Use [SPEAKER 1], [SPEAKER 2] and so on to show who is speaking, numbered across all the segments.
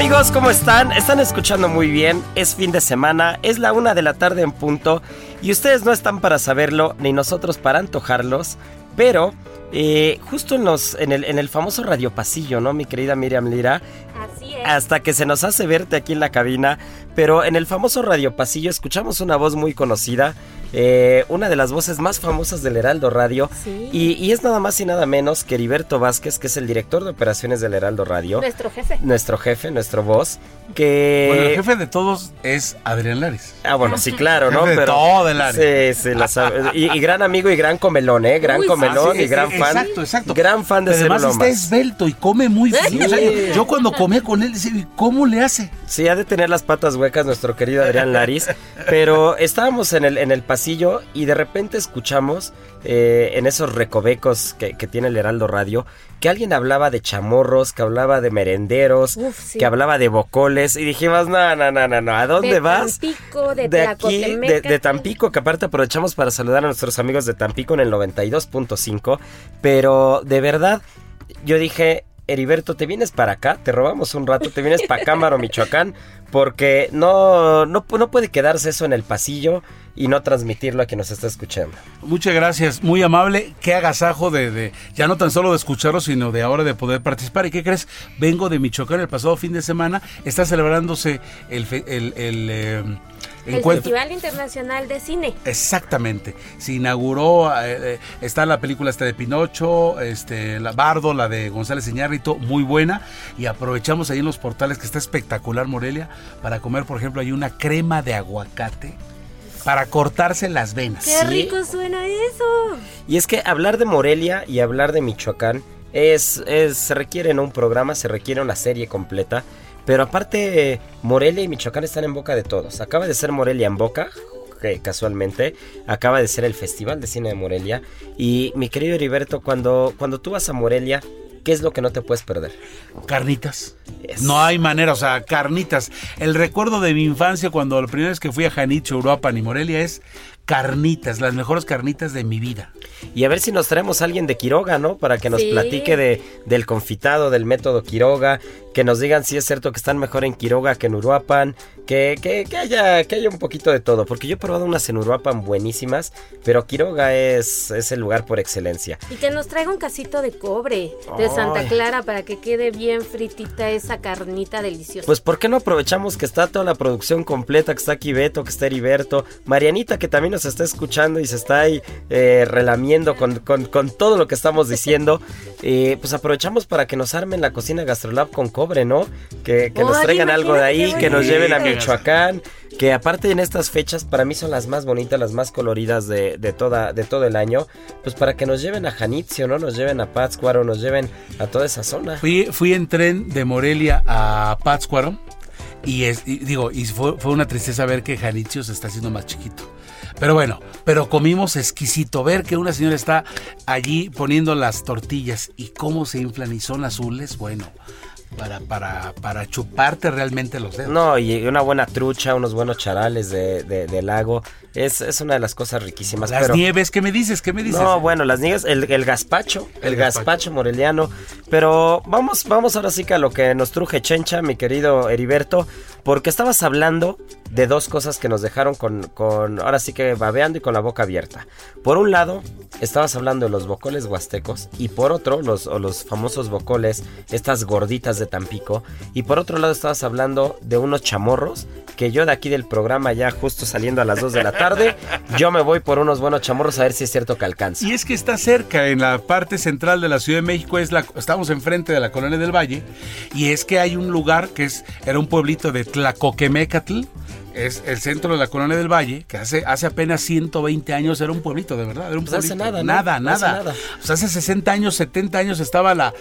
[SPEAKER 1] amigos, ¿cómo están? Están escuchando muy bien, es fin de semana, es la una de la tarde en punto y ustedes no están para saberlo ni nosotros para antojarlos, pero eh, justo en, los, en, el, en el famoso radio pasillo, ¿no? Mi querida Miriam Lira,
[SPEAKER 2] Así es.
[SPEAKER 1] hasta que se nos hace verte aquí en la cabina, pero en el famoso radio pasillo escuchamos una voz muy conocida, eh, una de las voces más famosas del Heraldo Radio,
[SPEAKER 2] Sí.
[SPEAKER 1] y, y es nada más y nada menos que Heriberto Vázquez, que es el director de operaciones del Heraldo Radio
[SPEAKER 2] Nuestro jefe.
[SPEAKER 1] nuestro jefe, nuestro boss, que...
[SPEAKER 3] Bueno, el jefe de todos es Adrián Lares.
[SPEAKER 1] Ah, bueno, sí, claro, ¿no?
[SPEAKER 3] Jefe de todo el área.
[SPEAKER 1] Sí, sí, la sabe- y, y gran amigo y gran comelón, ¿eh? Gran
[SPEAKER 2] Uy,
[SPEAKER 1] comelón
[SPEAKER 3] sí,
[SPEAKER 1] y gran
[SPEAKER 3] sí,
[SPEAKER 1] fan.
[SPEAKER 3] exacto, exacto.
[SPEAKER 1] Gran fan de
[SPEAKER 3] Pero además está esbelto y come muy bien. O sea, yo, yo cuando comía con él decía, ¿cómo le hace?
[SPEAKER 1] Sí, ha de tener las patas huecas nuestro querido Adrián Laris. pero estábamos en el, en el pasillo y de repente escuchamos eh, en esos recovecos que, que tiene el Heraldo Radio que alguien hablaba de chamorros, que hablaba de merenderos,
[SPEAKER 2] Uf, sí.
[SPEAKER 1] que hablaba de bocoles y dijimos, no, no, no, no, no, ¿a dónde
[SPEAKER 2] De
[SPEAKER 1] vas?
[SPEAKER 2] Tampico, de
[SPEAKER 1] aquí, de,
[SPEAKER 2] Tlacotemeca.
[SPEAKER 1] de Tampico, que aparte aprovechamos para saludar a nuestros amigos de Tampico en el 92.5, pero de verdad, yo dije, Heriberto, ¿te vienes para acá? Te robamos un rato, te vienes para Cámaro, Michoacán, porque no, no, no puede quedarse eso en el pasillo y no transmitirlo a quien nos está escuchando.
[SPEAKER 3] Muchas gracias, muy amable. Qué agasajo de, de- ya no tan solo de escucharlo, sino de ahora de poder participar. ¿Y qué crees? Vengo de Michoacán el pasado fin de semana. Está celebrándose el, fe- el, el, eh,
[SPEAKER 2] El. Festival Internacional de Cine.
[SPEAKER 3] Exactamente. Se inauguró, eh, eh, está la película esta de Pinocho, este, la Bardo, la de González Iñárritu, muy buena. Y aprovechamos ahí en los portales que está espectacular Morelia para comer, por ejemplo, hay una crema de aguacate para cortarse las venas.
[SPEAKER 2] ¡Qué
[SPEAKER 1] Sí.
[SPEAKER 2] rico suena eso!
[SPEAKER 1] Y es que hablar de Morelia y hablar de Michoacán es, es se requiere en un programa, se requiere una serie completa. Pero aparte, Morelia y Michoacán están en boca de todos. Acaba de ser Morelia en boca, que casualmente. Acaba de ser el Festival de Cine de Morelia. Y mi querido Heriberto, cuando, cuando tú vas a Morelia, ¿qué es lo que no te puedes perder?
[SPEAKER 3] Carnitas. No hay manera, o sea, carnitas. El recuerdo de mi infancia cuando la primera vez que fui a Janicho, Uruapan y Morelia es carnitas, las mejores carnitas de mi vida.
[SPEAKER 1] Y a ver si nos traemos a alguien de Quiroga, ¿no? Para que nos
[SPEAKER 2] Sí.
[SPEAKER 1] platique de, del confitado, del método Quiroga, que nos digan si es cierto que están mejor en Quiroga que en Uruapan, que, que, que haya, que haya un poquito de todo, porque yo he probado unas en Uruapan buenísimas, pero Quiroga es, es el lugar por excelencia.
[SPEAKER 2] Y que nos traiga un casito de cobre de Santa. Clara para que quede bien fritita esa carnita deliciosa.
[SPEAKER 1] Pues ¿por qué no aprovechamos que está toda la producción completa, que está aquí Beto, que está Heriberto, Marianita que también nos está escuchando y se está ahí eh, relamiendo con, con- con todo lo que estamos diciendo? Eh, pues aprovechamos para que nos armen la cocina Gastrolab con cobre, ¿no? Que, que nos
[SPEAKER 2] Oye,
[SPEAKER 1] traigan algo de ahí, que nos lleven a
[SPEAKER 3] bonito.
[SPEAKER 1] Michoacán, que aparte en estas fechas para mí son las más bonitas, las más coloridas de, de toda, de todo el año, pues para que nos lleven a Janitzio, ¿no? Nos lleven a Pátzcuaro, nos lleven a toda esa zona.
[SPEAKER 3] Fui, fui en tren de Morelia a Pátzcuaro Y, es, digo, y fue, fue una tristeza ver que Janitzio se está haciendo más chiquito. Pero bueno, pero comimos exquisito. Ver que una señora está allí poniendo las tortillas y cómo se inflan y son azules, bueno, para, para, para chuparte realmente los dedos.
[SPEAKER 1] No, y una buena trucha, unos buenos charales de, de- de lago. Es, es una de las cosas riquísimas.
[SPEAKER 3] Las
[SPEAKER 1] pero-
[SPEAKER 3] nieves, ¿qué me dices? ¿Qué me dices?
[SPEAKER 1] No, bueno, las nieves, el, el gazpacho, el,
[SPEAKER 3] El
[SPEAKER 1] gazpacho.
[SPEAKER 3] gazpacho.
[SPEAKER 1] moreliano. Pero vamos, vamos ahora sí que a lo que nos truje Chencha, mi querido Heriberto, porque estabas hablando de dos cosas que nos dejaron con, con, ahora sí que babeando y con la boca abierta. Por un lado, estabas hablando de los bocoles huastecos y por otro, los, o los famosos bocoles, estas gorditas de Tampico. Y por otro lado, estabas hablando de unos chamorros que yo de aquí del programa ya justo saliendo a las 2 de la tarde, yo me voy por unos buenos chamorros a ver si es cierto que alcanza.
[SPEAKER 3] Y es que está cerca, en la parte central de la Ciudad de México, es la, estamos enfrente de la Colonia del Valle, y es que hay un lugar que es, era un pueblito de Tlacoquemecatl, es el centro de la Colonia del Valle, que hace, hace apenas 120 años era un pueblito, de verdad, era un
[SPEAKER 1] Pues hace
[SPEAKER 3] pueblito.
[SPEAKER 1] nada, ¿no?
[SPEAKER 3] nada,
[SPEAKER 1] No hace
[SPEAKER 3] nada.
[SPEAKER 1] nada.
[SPEAKER 3] O sea, hace 60 años, 70 años estaba la...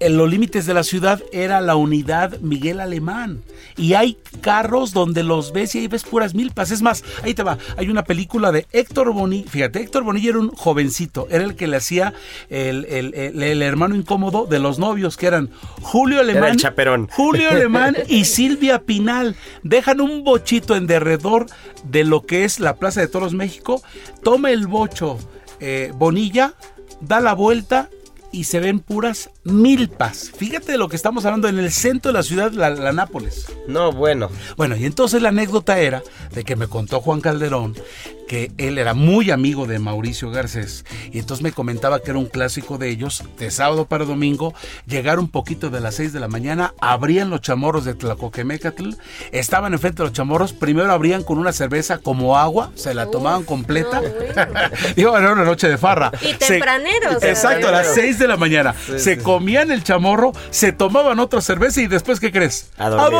[SPEAKER 3] En los límites de la ciudad era la unidad Miguel Alemán. Y hay carros donde los ves y ahí ves puras milpas. Es más, ahí te va. Hay una película de Héctor Bonilla. Fíjate, Héctor Bonilla era un jovencito. Era el que le hacía el, el- el- el hermano incómodo de los novios, que eran Julio Alemán.
[SPEAKER 1] Era el chaperón.
[SPEAKER 3] Julio Alemán y Silvia Pinal dejan un bochito en derredor de lo que es la Plaza de Toros México. Toma el bocho eh, Bonilla, da la vuelta y se ven puras milpas. Fíjate de lo que estamos hablando en el centro de la ciudad, la, la Nápoles.
[SPEAKER 1] No, bueno.
[SPEAKER 3] Bueno, y entonces la anécdota era de que me contó Juan Calderón que él era muy amigo de Mauricio Garcés y entonces me comentaba que era un clásico de ellos, de sábado para domingo, llegar un poquito de las 6 de la mañana, abrían los chamorros de Tlacoquemecatl, estaban enfrente de los chamorros, primero abrían con una cerveza como agua, se la tomaban completa.
[SPEAKER 2] no, bueno.
[SPEAKER 3] Digo, era una noche de farra.
[SPEAKER 2] Y
[SPEAKER 3] Se-
[SPEAKER 2] tempraneros,
[SPEAKER 3] exacto, a las
[SPEAKER 1] tempraneros.
[SPEAKER 3] 6 de la mañana. se comían el chamorro, se tomaban otra cerveza y después, ¿qué crees?
[SPEAKER 1] A dormir.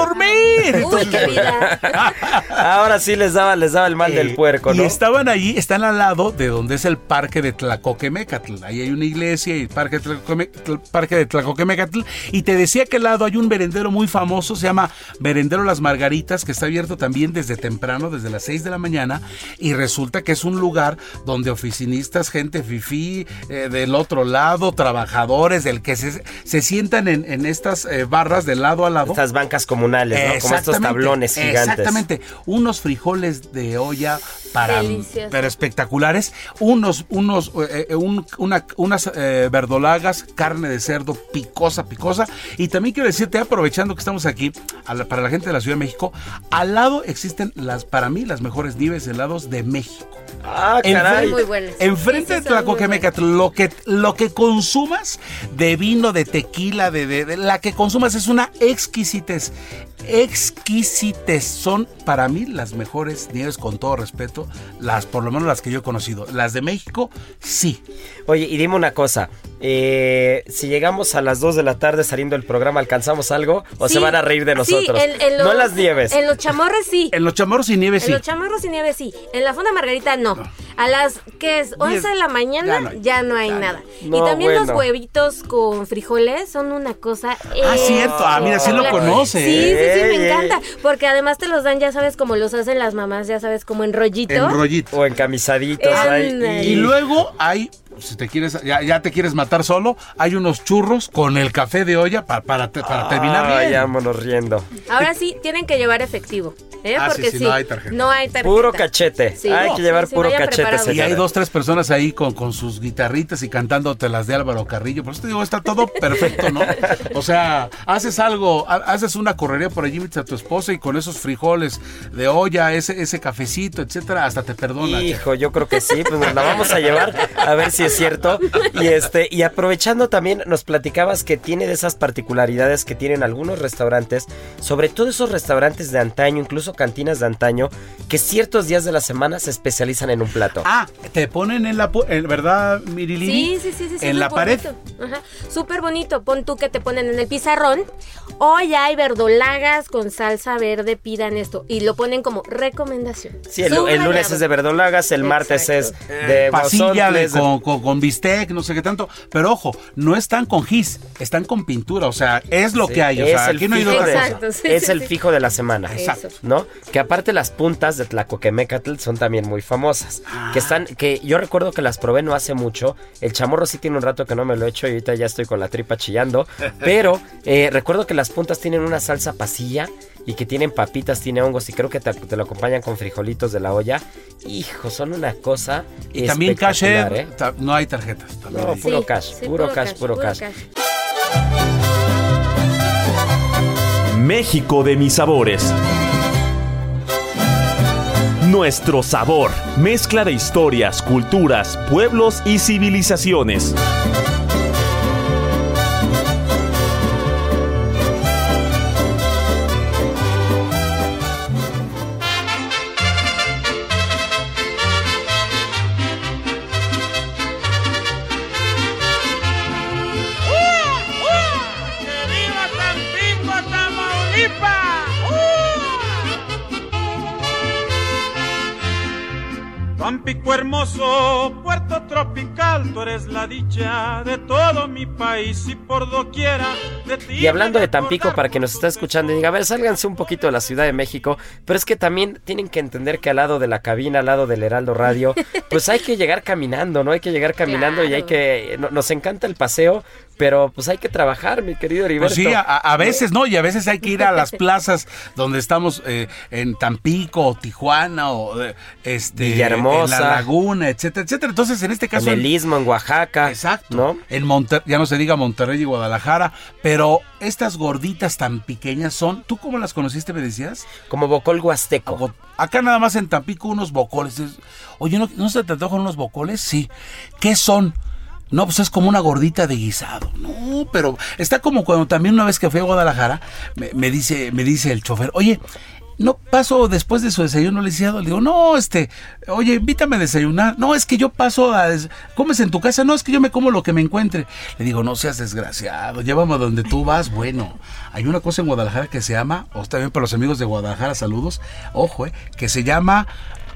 [SPEAKER 3] dormir!
[SPEAKER 2] Uy, qué vida.
[SPEAKER 1] Ahora sí les daba, les daba el mal del puerco,
[SPEAKER 3] Y
[SPEAKER 1] ¿no?
[SPEAKER 3] Estaban allí, están al lado de donde es el parque de Tlacoquemecatl. Ahí hay una iglesia y el parque de, Tlacoqueme- Tl- parque de Tlacoquemecatl. Y te decía que al lado hay un merendero muy famoso, se llama Merendero Las Margaritas, que está abierto también desde temprano, desde las 6 de la mañana. Y resulta que es un lugar donde oficinistas, gente fifí, eh, del otro lado, trabajadores, del que se, se sientan en, en estas eh, barras de lado a lado.
[SPEAKER 1] Estas bancas comunales, ¿no? Como estos tablones gigantes.
[SPEAKER 3] Exactamente. Unos frijoles de olla para
[SPEAKER 2] Delicioso.
[SPEAKER 3] pero espectaculares. Unos, unos, eh, eh, un- una- unas eh, verdolagas, carne de cerdo picosa, picosa. Y también quiero decirte, aprovechando que estamos aquí, la- para la gente de la Ciudad de México, al lado existen las, para mí, las mejores nieves helados de México.
[SPEAKER 1] Ah, caray.
[SPEAKER 2] Muy buenas.
[SPEAKER 3] Enfrente
[SPEAKER 2] Sí,
[SPEAKER 3] de Tlacoquemecatl, lo que, lo que consumas de vino, de tequila, de, de- de- la que consumas es una exquisitez. Exquisitez. Son para mí las mejores nieves, con todo respeto, las, por lo menos las que yo he conocido. Las de México, sí.
[SPEAKER 1] Oye, y dime una cosa. eh, si llegamos a las 2 de la tarde saliendo del programa, ¿alcanzamos algo? ¿O se van a reír de
[SPEAKER 2] sí,
[SPEAKER 1] nosotros?
[SPEAKER 2] en- en
[SPEAKER 1] no
[SPEAKER 2] los-
[SPEAKER 1] en las nieves.
[SPEAKER 2] En los chamorros sí.
[SPEAKER 3] En los chamorros y nieves,
[SPEAKER 2] En
[SPEAKER 3] sí.
[SPEAKER 2] los chamorros y nieve sí. En la fonda Margarita no. A las que es 11 de la mañana ya no hay, nada.
[SPEAKER 1] No,
[SPEAKER 2] y también los huevitos con frijoles son una cosa.
[SPEAKER 3] Ah, cierto. Ah, mira, sí lo
[SPEAKER 2] espectacular.
[SPEAKER 3] conoce.
[SPEAKER 2] Sí, sí, sí, me
[SPEAKER 1] ey.
[SPEAKER 2] encanta. Porque además te los dan, ya sabes, como los hacen las mamás, ya sabes, como en rollito.
[SPEAKER 3] En rollito.
[SPEAKER 1] O encamisaditos. ahí.
[SPEAKER 2] Ándale.
[SPEAKER 3] Y luego hay, si te quieres, ya, ya te quieres matar solo, hay unos churros con el café de olla pa- para, te- para terminar bien.
[SPEAKER 1] vámonos riendo.
[SPEAKER 2] Ahora sí, tienen que llevar efectivo. ¿eh?
[SPEAKER 3] Ah, sí,
[SPEAKER 2] Porque
[SPEAKER 3] sí,
[SPEAKER 2] sí,
[SPEAKER 3] no hay tarjeta.
[SPEAKER 2] No hay tarjeta.
[SPEAKER 1] Puro cachete.
[SPEAKER 2] Sí.
[SPEAKER 1] Hay
[SPEAKER 2] No,
[SPEAKER 1] que llevar puro
[SPEAKER 2] vayan
[SPEAKER 1] cachete.
[SPEAKER 3] Y hay dos, tres personas ahí con, con sus guitarritas y cantándote las de Álvaro Carrillo. Por eso te digo, está todo perfecto, ¿no? O sea, haces algo, ha- haces una correría por allí, invitas a tu esposa y con esos frijoles de olla, ese, ese cafecito, etcétera, hasta te perdona.
[SPEAKER 1] Hijo, yo creo que sí, pues nos la vamos a llevar a ver si es cierto. Y este, y aprovechando también, nos platicabas que tiene de esas particularidades que tienen algunos restaurantes, sobre todo esos restaurantes de antaño, incluso cantinas de antaño, que ciertos días de la semana se especializan en un plato.
[SPEAKER 3] Ah, te ponen en la, en- ¿verdad, Mirilini?
[SPEAKER 2] Sí, sí, sí, sí. sí,
[SPEAKER 3] En la pared.
[SPEAKER 2] Ajá. Súper bonito. Pon tú que te ponen en el pizarrón. Ya hay verdolagas con salsa verde, pidan esto. Y lo ponen como recomendación.
[SPEAKER 1] Sí, el, el lunes es de verdolagas, el martes es de
[SPEAKER 3] Pasilla de,
[SPEAKER 1] guasontles, de-
[SPEAKER 3] con, con o con bistec, no sé qué tanto. Pero ojo, no están con gis, están con pintura. O sea, es lo
[SPEAKER 1] Sí,
[SPEAKER 3] que hay. O
[SPEAKER 1] es
[SPEAKER 3] sea,
[SPEAKER 1] el
[SPEAKER 3] aquí no hay
[SPEAKER 1] fijo
[SPEAKER 3] otra
[SPEAKER 1] de-
[SPEAKER 3] cosa.
[SPEAKER 2] Exacto, sí,
[SPEAKER 1] es
[SPEAKER 2] sí,
[SPEAKER 1] el
[SPEAKER 2] sí.
[SPEAKER 1] fijo de la semana.
[SPEAKER 2] Exacto.
[SPEAKER 1] ¿No? Que aparte las puntas de Tlacoquemecatl son también muy famosas.
[SPEAKER 3] Ah.
[SPEAKER 1] Que están, que yo recuerdo que las probé no hace mucho. El chamorro sí tiene un rato que no me lo he hecho y ahorita ya estoy con la tripa chillando. Pero eh, recuerdo que las puntas tienen una salsa pasilla y que tienen papitas, tiene hongos y creo que te, te lo acompañan con frijolitos de la olla. Hijo, son una cosa.
[SPEAKER 3] Y también cash,
[SPEAKER 1] espectacular,
[SPEAKER 3] eh,
[SPEAKER 1] ¿eh?
[SPEAKER 3] ta- no hay tarjetas. también
[SPEAKER 1] No,
[SPEAKER 3] hay.
[SPEAKER 1] puro cash, puro cash, puro cash.
[SPEAKER 4] México de mis sabores. Nuestro sabor, mezcla de historias, culturas, pueblos y civilizaciones.
[SPEAKER 5] Tamaulipas! Tampico hermoso, puerto tú eres la dicha de todo mi país y por doquiera de ti.
[SPEAKER 1] Y hablando de Tampico, para que nos está escuchando y diga, a ver, sálganse un poquito de la Ciudad de México, pero es que también tienen que entender que al lado de la cabina, al lado del Heraldo Radio, pues hay que llegar caminando, ¿no? Hay que llegar caminando y hay que... no- nos encanta el paseo, pero pues hay que trabajar, mi querido Heriberto.
[SPEAKER 3] Pues sí, a, a veces no, y a veces hay que ir a las plazas donde estamos eh, en Tampico o Tijuana o eh, este
[SPEAKER 1] Villahermosa.
[SPEAKER 3] en la Laguna, etcétera, etcétera. Entonces, en este caso
[SPEAKER 1] en el Istmo, en Oaxaca.
[SPEAKER 3] Exacto.
[SPEAKER 1] ¿No?
[SPEAKER 3] En Monter ya no se diga Monterrey y Guadalajara, pero estas gorditas tan pequeñas son, ¿tú cómo las conociste, me decías?
[SPEAKER 1] Como Bocol Huasteco.
[SPEAKER 3] Acá nada más en Tampico unos bocoles. Es- Oye, ¿no, ¿no se te antojan unos bocoles? Sí. ¿Qué son? No, pues es como una gordita de guisado. No, pero está como cuando también una vez que fui a Guadalajara, me, me dice, me dice el chofer, oye, no paso después de su desayuno lisiado. Le digo, no, este, oye, invítame a desayunar. No, es que yo paso a. des- ¿Comes en tu casa? No, es que yo me como lo que me encuentre. Le digo, no seas desgraciado, llévame a donde tú vas. Bueno, hay una cosa en Guadalajara que se llama, o también para los amigos de Guadalajara, saludos, ojo, eh, que se llama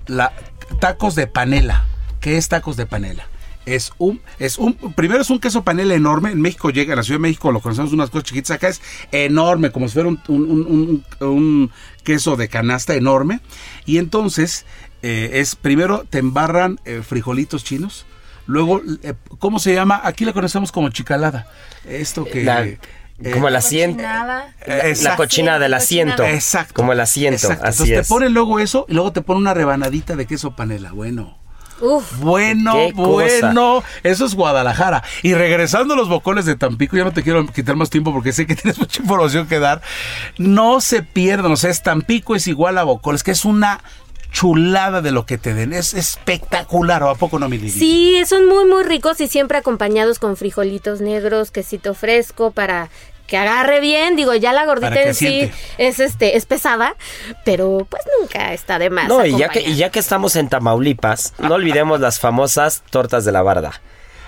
[SPEAKER 3] la tacos de panela. ¿Qué es tacos de panela? Es un, es un, primero es un queso panela enorme. En México llega, en la Ciudad de México lo conocemos unas cosas chiquitas. Acá es enorme, como si fuera un, un- un- un- un queso de canasta enorme. Y entonces, eh, es primero te embarran eh, frijolitos chinos. Luego, eh, ¿cómo se llama? Aquí la conocemos como chicalada. Esto que.
[SPEAKER 1] La-
[SPEAKER 3] eh,
[SPEAKER 1] como el asiento.
[SPEAKER 2] Cochinada.
[SPEAKER 1] La, cochina del asiento.
[SPEAKER 3] Exacto.
[SPEAKER 1] Como el asiento.
[SPEAKER 3] Exacto.
[SPEAKER 1] Así
[SPEAKER 3] Entonces
[SPEAKER 1] es.
[SPEAKER 3] te ponen luego eso y luego te ponen una rebanadita de queso panela. Bueno.
[SPEAKER 2] Uf.
[SPEAKER 3] Bueno,
[SPEAKER 1] cosa.
[SPEAKER 3] bueno, eso es Guadalajara. Y regresando a los bocoles de Tampico, ya no te quiero quitar más tiempo porque sé que tienes mucha información que dar. No se pierdan, o sea, es Tampico es igual a bocoles, que es una chulada de lo que te den. Es espectacular, ¿o a poco no, mi Lili?
[SPEAKER 2] Sí, son muy, muy ricos y siempre acompañados con frijolitos negros, quesito fresco para que agarre bien. Digo, ya la gordita en sí es este es pesada, pero pues nunca está de más.
[SPEAKER 1] No, y ya, que, y ya que estamos en Tamaulipas, no olvidemos las famosas tortas de la barda.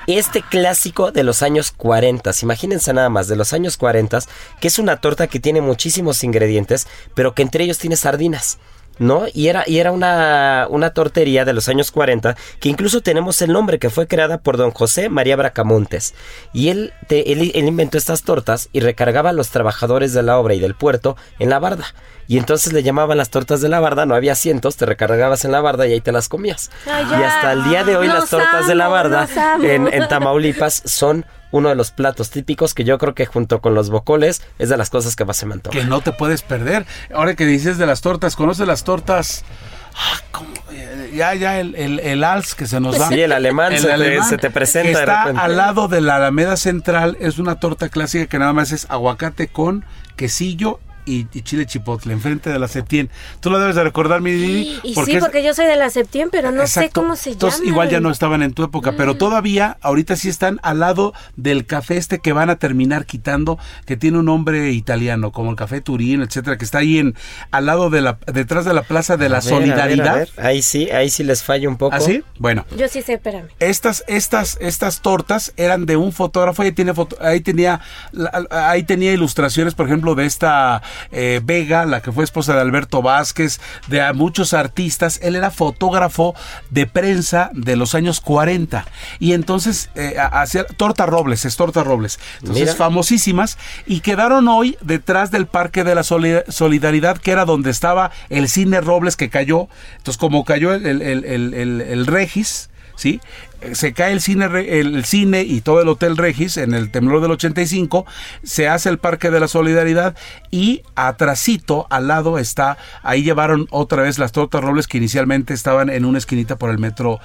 [SPEAKER 1] Este clásico de los años 40, imagínense nada más, de los años 40, que es una torta que tiene muchísimos ingredientes, pero que entre ellos tiene sardinas. ¿No? Y era, y era una, una tortería de los años 40 que incluso tenemos el nombre que fue creada por don José María Bracamontes. Y él, te- él, él inventó estas tortas y recargaba a los trabajadores de la obra y del puerto en la barda. Y entonces le llamaban las tortas de la barda, no había asientos, te recargabas en la barda y ahí te las comías.
[SPEAKER 2] Ay,
[SPEAKER 1] y hasta el día de hoy las tortas de la barda en, en Tamaulipas son uno de los platos típicos que yo creo que junto con los bocoles es de las cosas que más se me antoja.
[SPEAKER 3] Que no te puedes perder. Ahora que dices de las tortas, ¿conoces las tortas? Ah, ¿cómo? Eh, Ya, ya, el, el, el Als que se nos va.
[SPEAKER 1] Sí, el alemán se te- se te presenta
[SPEAKER 3] que
[SPEAKER 1] de
[SPEAKER 3] Está
[SPEAKER 1] repente.
[SPEAKER 3] al lado de la Alameda Central, es una torta clásica que nada más es aguacate con quesillo y, y chile chipotle, enfrente de la Septien. Tú lo debes de recordar, mi Lili.
[SPEAKER 2] Y sí,
[SPEAKER 3] es-
[SPEAKER 2] porque yo soy de la Septiembre, pero no sé cómo se
[SPEAKER 3] Entonces,
[SPEAKER 2] llama.
[SPEAKER 3] igual ya no estaban en tu época,
[SPEAKER 2] Mm.
[SPEAKER 3] pero todavía, ahorita sí están al lado del café este que van a terminar quitando, que tiene un nombre italiano, como el café Turín, etcétera, que está ahí en al lado de la, detrás de la Plaza de la
[SPEAKER 1] a ver,
[SPEAKER 3] Solidaridad.
[SPEAKER 1] a ver. Ahí sí, ahí sí les fallo un poco.
[SPEAKER 3] ¿Así? Bueno.
[SPEAKER 2] Yo sí sé, espérame.
[SPEAKER 3] Estas, estas, estas tortas eran de un fotógrafo, ahí, tiene foto- ahí tenía, ahí tenía ilustraciones, por ejemplo, de esta eh, Vega, la que fue esposa de Alberto Vázquez, de a muchos artistas. Él era fotógrafo de prensa de los años 40. Y entonces eh, ha- hacía Torta Robles, es Torta Robles. Entonces,
[SPEAKER 1] Mira.
[SPEAKER 3] famosísimas. Y quedaron hoy detrás del Parque de la Soli- Solidaridad, que era donde estaba el cine Robles que cayó. Entonces, como cayó el- el- el- el Regis, ¿sí? Se cae el cine, el cine y todo el Hotel Regis en el temblor del 85, se hace el Parque de la Solidaridad y atrasito, al lado está, ahí llevaron otra vez las tortas robles que inicialmente estaban en una esquinita por el metro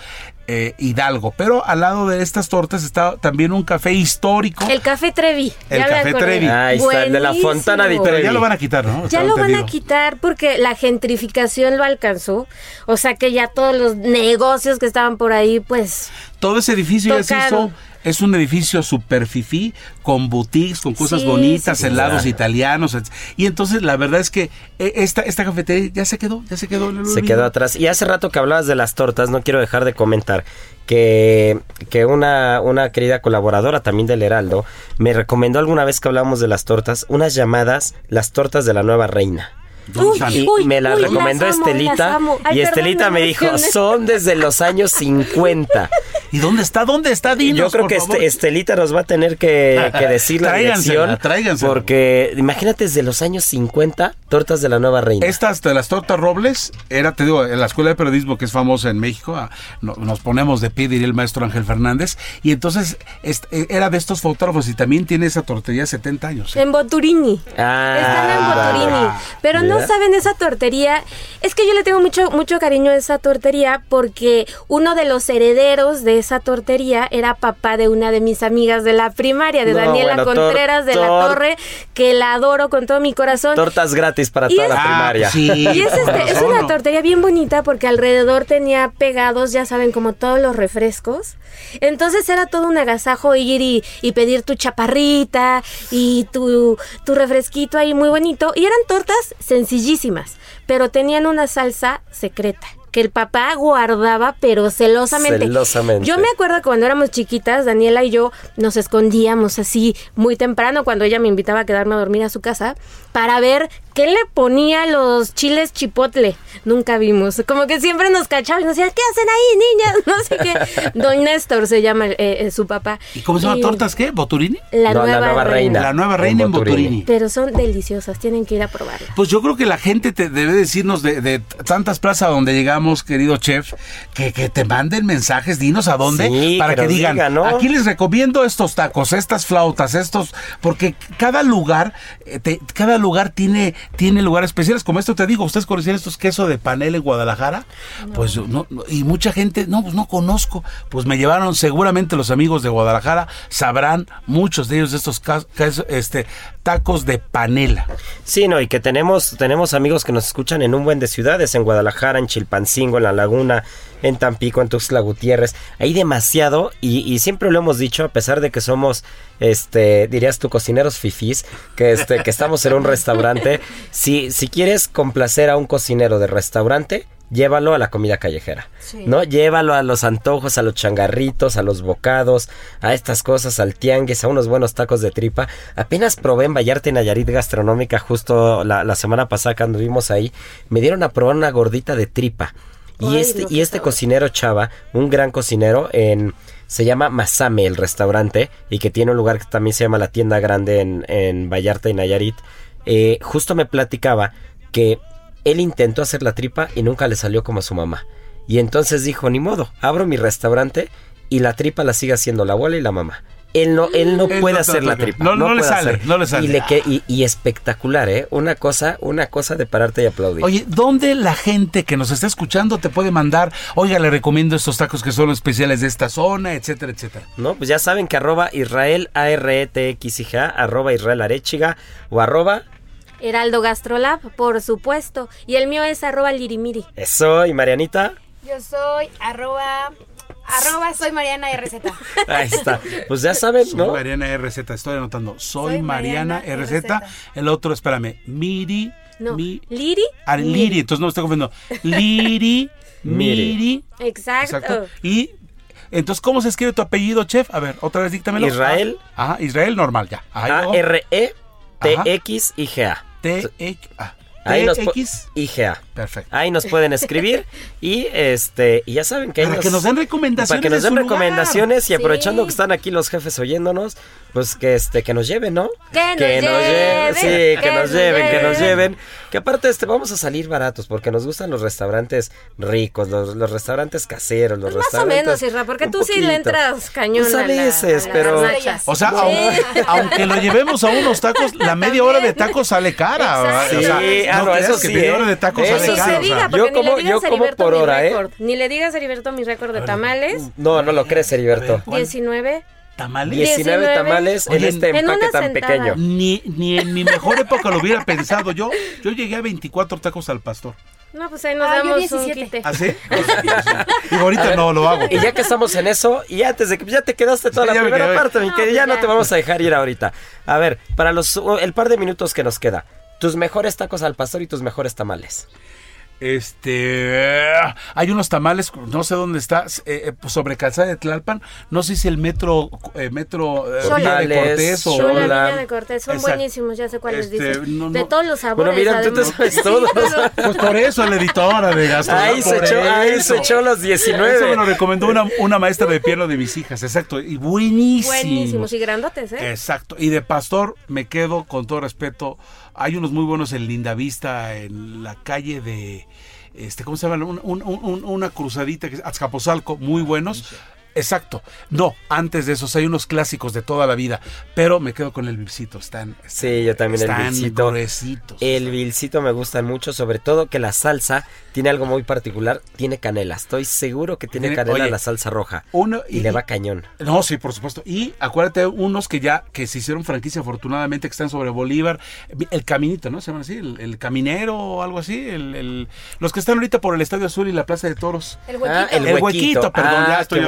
[SPEAKER 3] eh, Hidalgo, pero al lado de estas tortas está también un café histórico.
[SPEAKER 6] El Café Trevi.
[SPEAKER 3] El Café. Trevi.
[SPEAKER 1] Ahí está, el de la. Fontana di
[SPEAKER 3] pero
[SPEAKER 1] Trevi.
[SPEAKER 3] ya lo van a quitar, ¿no?
[SPEAKER 6] Ya lo van a quitar porque la gentrificación lo alcanzó. O sea que ya todos los negocios que estaban por ahí, pues
[SPEAKER 3] Todo ese edificio ya se
[SPEAKER 6] Tocaron.
[SPEAKER 3] hizo. Es un edificio super fifí, con boutiques, con cosas
[SPEAKER 6] Sí,
[SPEAKER 3] bonitas,
[SPEAKER 6] sí,
[SPEAKER 3] helados
[SPEAKER 1] Claro.
[SPEAKER 3] italianos. etc. Y entonces la verdad es que eh, esta, esta cafetería ya se quedó, ya se quedó. en el
[SPEAKER 1] Se quedó atrás. Y hace rato que hablabas de las tortas, no quiero dejar de comentar que, que una, una querida colaboradora también del Heraldo me recomendó alguna vez que hablábamos de las tortas, unas llamadas las tortas de la nueva reina.
[SPEAKER 3] ¿Dónde
[SPEAKER 6] Uy,
[SPEAKER 3] están?
[SPEAKER 1] Y
[SPEAKER 6] Uy,
[SPEAKER 1] me las
[SPEAKER 6] uy,
[SPEAKER 1] recomendó
[SPEAKER 6] las amo, las
[SPEAKER 1] Estelita.
[SPEAKER 6] amo. Ay,
[SPEAKER 1] y Estelita
[SPEAKER 6] me
[SPEAKER 1] me dijo, son desde los años 50.
[SPEAKER 3] ¿Y dónde está? ¿Dónde está? Dinos,
[SPEAKER 1] Yo creo
[SPEAKER 3] por
[SPEAKER 1] que
[SPEAKER 3] favor.
[SPEAKER 1] este- Estelita nos va a tener que, que decir la dirección.
[SPEAKER 3] tráigansela.
[SPEAKER 1] Porque imagínate desde los años 50, tortas de la nueva reina.
[SPEAKER 3] Estas de las tortas Robles, era, te digo, en la escuela de periodismo que es famosa en México, ah, no- nos ponemos de pie, diría el maestro Ángel Fernández, y entonces est- eh, era de estos fotógrafos y también tiene esa tortería 70 años. ¿eh?
[SPEAKER 6] en Boturini.
[SPEAKER 1] Ah,
[SPEAKER 6] Están en Boturini. Pero no
[SPEAKER 1] Mira.
[SPEAKER 6] saben esa tortería. Es que yo le tengo mucho, mucho cariño a esa tortería porque uno de los herederos de esa tortería era papá de una de mis amigas de la primaria, de
[SPEAKER 1] No,
[SPEAKER 6] Daniela
[SPEAKER 1] bueno,
[SPEAKER 6] Contreras de la
[SPEAKER 1] tor-
[SPEAKER 6] Torre, que la adoro con todo mi corazón.
[SPEAKER 1] Tortas gratis para
[SPEAKER 6] Y
[SPEAKER 1] toda
[SPEAKER 6] es-
[SPEAKER 1] la
[SPEAKER 3] Ah,
[SPEAKER 1] primaria.
[SPEAKER 3] sí.
[SPEAKER 6] Y es, este, es una
[SPEAKER 3] ¿no?
[SPEAKER 6] tortería bien bonita porque alrededor tenía pegados, ya saben, como todos los refrescos. Entonces era todo un agasajo ir y, y pedir tu chaparrita y tu, tu refresquito ahí muy bonito. Y eran tortas sencillísimas, pero tenían una salsa secreta que el papá guardaba pero celosamente.
[SPEAKER 1] Celosamente.
[SPEAKER 6] Yo me acuerdo que cuando éramos chiquitas, Daniela y yo nos escondíamos así muy temprano cuando ella me invitaba a quedarme a dormir a su casa para ver qué le ponía los chiles chipotle. Nunca vimos. Como que siempre nos cachaba y nos decía, ¿qué hacen ahí, niñas? No sé qué. Don Néstor se llama eh, eh, su papá.
[SPEAKER 3] ¿Y cómo se llama?
[SPEAKER 6] Y
[SPEAKER 3] ¿Tortas qué? ¿Boturini?
[SPEAKER 6] La,
[SPEAKER 1] No, la
[SPEAKER 6] nueva, reina.
[SPEAKER 1] reina.
[SPEAKER 3] La nueva
[SPEAKER 1] En
[SPEAKER 3] reina en
[SPEAKER 1] Boturini.
[SPEAKER 3] Boturini.
[SPEAKER 6] Pero son deliciosas, tienen que ir a probarlas.
[SPEAKER 3] Pues yo creo que la gente te debe decirnos de, de tantas plazas donde llegamos, querido chef, que, que te manden mensajes, dinos a dónde,
[SPEAKER 1] Sí,
[SPEAKER 3] para
[SPEAKER 1] que
[SPEAKER 3] digan, aquí les recomiendo estos tacos, estas flautas, estos, porque cada lugar, eh, te- cada lugar tiene, tiene lugares especiales, como esto te digo, ustedes conocían estos queso de panela en Guadalajara, pues no, no, y mucha gente, no, pues no conozco, pues me llevaron, seguramente los amigos de Guadalajara sabrán muchos de ellos de estos este, tacos de panela.
[SPEAKER 1] Sí, no, y que tenemos, tenemos amigos que nos escuchan en un buen de ciudades, en Guadalajara, en Chilpancingo, en La Laguna, en Tampico, en Tuxtla Gutiérrez. Hay demasiado, y, y siempre lo hemos dicho, a pesar de que somos, este, dirías tú, cocineros fifís, que este, que estamos en un restaurante. Si, si quieres complacer a un cocinero de restaurante, llévalo a la comida callejera. ¿No? Llévalo a los antojos, a los changarritos, a los bocados, a estas cosas, al tianguis, a unos buenos tacos de tripa. Apenas probé en Vallarta y Nayarit Gastronómica justo la, la semana pasada que anduvimos ahí. Me dieron a probar una gordita de tripa. Y
[SPEAKER 6] Ay,
[SPEAKER 1] este, y este cocinero Chava, un gran cocinero, en se llama Masame el restaurante y que tiene un lugar que también se llama la tienda grande en, en Vallarta y Nayarit. eh, justo me platicaba que él intentó hacer la tripa y nunca le salió como a su mamá. Y entonces dijo, ni modo, abro mi restaurante y la tripa la sigue haciendo la abuela y la mamá. Él no, él no
[SPEAKER 3] Él
[SPEAKER 1] puede
[SPEAKER 3] no
[SPEAKER 1] hacer la tripa.
[SPEAKER 3] no- no le sale,
[SPEAKER 1] hacer.
[SPEAKER 3] no le sale.
[SPEAKER 1] Y, le que- y, y espectacular, ¿eh? Una cosa, una cosa de pararte y aplaudir.
[SPEAKER 3] Oye, ¿dónde la gente que nos está escuchando te puede mandar? Oiga, le recomiendo estos tacos que son los especiales de esta zona, etcétera, etcétera.
[SPEAKER 1] ¿no? Pues ya saben que arroba Israel A-R-E-T-X-I-G, arroba Israel Arechiga o arroba
[SPEAKER 6] Heraldo Gastrolab, por supuesto. Y el mío es arroba lirimiri.
[SPEAKER 1] eso y Marianita.
[SPEAKER 7] Yo soy arroba, arroba soy Mariana RZ.
[SPEAKER 1] Ahí está. Pues ya saben,
[SPEAKER 3] Soy
[SPEAKER 1] ¿no?
[SPEAKER 3] Mariana RZ, estoy anotando. Soy,
[SPEAKER 7] Soy
[SPEAKER 3] Mariana,
[SPEAKER 7] Mariana
[SPEAKER 3] RZ.
[SPEAKER 7] RZ.
[SPEAKER 3] El otro, espérame, Miri.
[SPEAKER 6] No,
[SPEAKER 3] Mi,
[SPEAKER 6] Liri.
[SPEAKER 3] ah, Liri, entonces no me estoy confundiendo. Liri,
[SPEAKER 1] Miri.
[SPEAKER 3] Miri.
[SPEAKER 6] Exacto.
[SPEAKER 3] Exacto. Y entonces, ¿cómo se escribe tu apellido, chef? A ver, otra vez díctamelo.
[SPEAKER 1] Israel.
[SPEAKER 3] Ah, Ajá, Israel normal, ya. Ajá,
[SPEAKER 1] A-R-E-T-X-I-G-A.
[SPEAKER 3] T X ah,
[SPEAKER 1] Ahí nos pu-
[SPEAKER 3] TX.
[SPEAKER 1] IGA.
[SPEAKER 3] Perfecto.
[SPEAKER 1] Ahí nos pueden escribir y este y ya saben que ahí
[SPEAKER 3] Para que nos den recomendaciones
[SPEAKER 1] para que nos
[SPEAKER 3] de
[SPEAKER 1] den
[SPEAKER 3] lugar.
[SPEAKER 1] recomendaciones y aprovechando
[SPEAKER 2] Sí.
[SPEAKER 1] que están aquí los jefes oyéndonos, pues que este que nos lleven, ¿no?
[SPEAKER 2] Que nos
[SPEAKER 1] lleven,
[SPEAKER 2] lleven,
[SPEAKER 1] sí, que,
[SPEAKER 2] que
[SPEAKER 1] nos
[SPEAKER 2] nos
[SPEAKER 1] lleven, que nos
[SPEAKER 2] lleven.
[SPEAKER 1] Que aparte este vamos a salir baratos porque nos gustan los restaurantes ricos, los, los restaurantes caseros, los
[SPEAKER 2] Pues más o
[SPEAKER 1] restaurantes
[SPEAKER 2] menos, Isra, porque tú sí le entras cañón
[SPEAKER 1] Pues a
[SPEAKER 2] la-
[SPEAKER 1] pero-.
[SPEAKER 3] O sea,
[SPEAKER 2] Sí.
[SPEAKER 3] aun- aunque lo llevemos a unos tacos, la media hora de tacos sale cara.
[SPEAKER 2] Exacto.
[SPEAKER 3] O sea,
[SPEAKER 1] Sí, ah, no, eso
[SPEAKER 3] que
[SPEAKER 1] sí,
[SPEAKER 3] media
[SPEAKER 1] ¿eh?
[SPEAKER 3] hora de tacos
[SPEAKER 1] Eso
[SPEAKER 3] sale
[SPEAKER 2] Ni
[SPEAKER 1] sí.
[SPEAKER 3] cara.
[SPEAKER 2] se
[SPEAKER 3] o sea.
[SPEAKER 2] diga,
[SPEAKER 1] yo
[SPEAKER 2] porque
[SPEAKER 1] como- yo por
[SPEAKER 2] mi
[SPEAKER 1] hora, ¿eh?
[SPEAKER 2] récord. Ni le digas a Heriberto mi récord de tamales.
[SPEAKER 1] No, no lo crees, Heriberto.
[SPEAKER 3] ¿Cuál?
[SPEAKER 2] 19.
[SPEAKER 3] ¿Tamales?
[SPEAKER 1] 19
[SPEAKER 2] 19.
[SPEAKER 1] tamales en este
[SPEAKER 2] en
[SPEAKER 1] empaque tan
[SPEAKER 2] sentada.
[SPEAKER 1] pequeño.
[SPEAKER 3] Ni, ni en mi mejor época lo hubiera pensado. Yo, yo llegué a 24 tacos al pastor.
[SPEAKER 2] No, pues ahí nos
[SPEAKER 6] Ah,
[SPEAKER 2] damos un
[SPEAKER 6] 17.
[SPEAKER 2] quite.
[SPEAKER 3] ¿Ah, sí? Y ahorita no lo hago.
[SPEAKER 1] Y ya que estamos en eso, y antes de que ya te quedaste toda
[SPEAKER 3] Sí,
[SPEAKER 1] la primera parte, mi
[SPEAKER 2] No,
[SPEAKER 1] querido,
[SPEAKER 2] pues
[SPEAKER 1] ya no te vamos a dejar ir ahorita. A ver, para los el par de minutos que nos queda, tus mejores tacos al pastor y tus mejores tamales.
[SPEAKER 3] Este, hay unos tamales, no sé dónde está, eh, eh, sobre Calzada de Tlalpan, no sé si el metro, eh, metro eh. Villa de Cortés o...
[SPEAKER 2] La. Villa de Cortés son
[SPEAKER 3] Exacto.
[SPEAKER 2] buenísimos, ya sé cuáles
[SPEAKER 3] Este,
[SPEAKER 2] dices.
[SPEAKER 3] no,
[SPEAKER 2] De todos los sabores.
[SPEAKER 1] Bueno, mira, tú te sabes todo.
[SPEAKER 3] Pues por eso la editora de gastronomía.
[SPEAKER 1] ahí, se echó, ahí se echó los
[SPEAKER 3] Eso me
[SPEAKER 1] 19.
[SPEAKER 3] lo recomendó una, una maestra de piano de mis hijas, exacto, y buenísimos.
[SPEAKER 2] Buenísimos y grandotes, ¿eh?
[SPEAKER 3] Exacto. Y de pastor me quedo con todo respeto. Hay unos muy buenos en Lindavista, en la calle de, este, ¿cómo se llama? Un- un- un- una cruzadita que es Azcapotzalco, muy buenos. Exacto. No, antes de esos hay unos clásicos de toda la vida, pero me quedo con el Vilcito. Están,
[SPEAKER 1] Sí, yo también el
[SPEAKER 3] están
[SPEAKER 1] Vilcito.
[SPEAKER 3] gruesitos.
[SPEAKER 1] El vilcito me gusta mucho, sobre todo que la salsa tiene algo muy particular, tiene canela. Estoy seguro que tiene
[SPEAKER 3] Tiene-
[SPEAKER 1] canela
[SPEAKER 3] oye,
[SPEAKER 1] la salsa roja.
[SPEAKER 3] Uno,
[SPEAKER 1] Y le va cañón.
[SPEAKER 3] No, sí, por supuesto. Y acuérdate, unos que ya, que se hicieron franquicia afortunadamente, que están sobre Bolívar, el Caminito, ¿no? Se llaman así, el, el Caminero o algo así, el, el- los que están ahorita por el Estadio Azul y la Plaza de Toros.
[SPEAKER 6] El huequito.
[SPEAKER 1] Ah, el
[SPEAKER 3] El huequito,
[SPEAKER 1] huequito.
[SPEAKER 3] perdón,
[SPEAKER 1] Ah,
[SPEAKER 3] ya estoy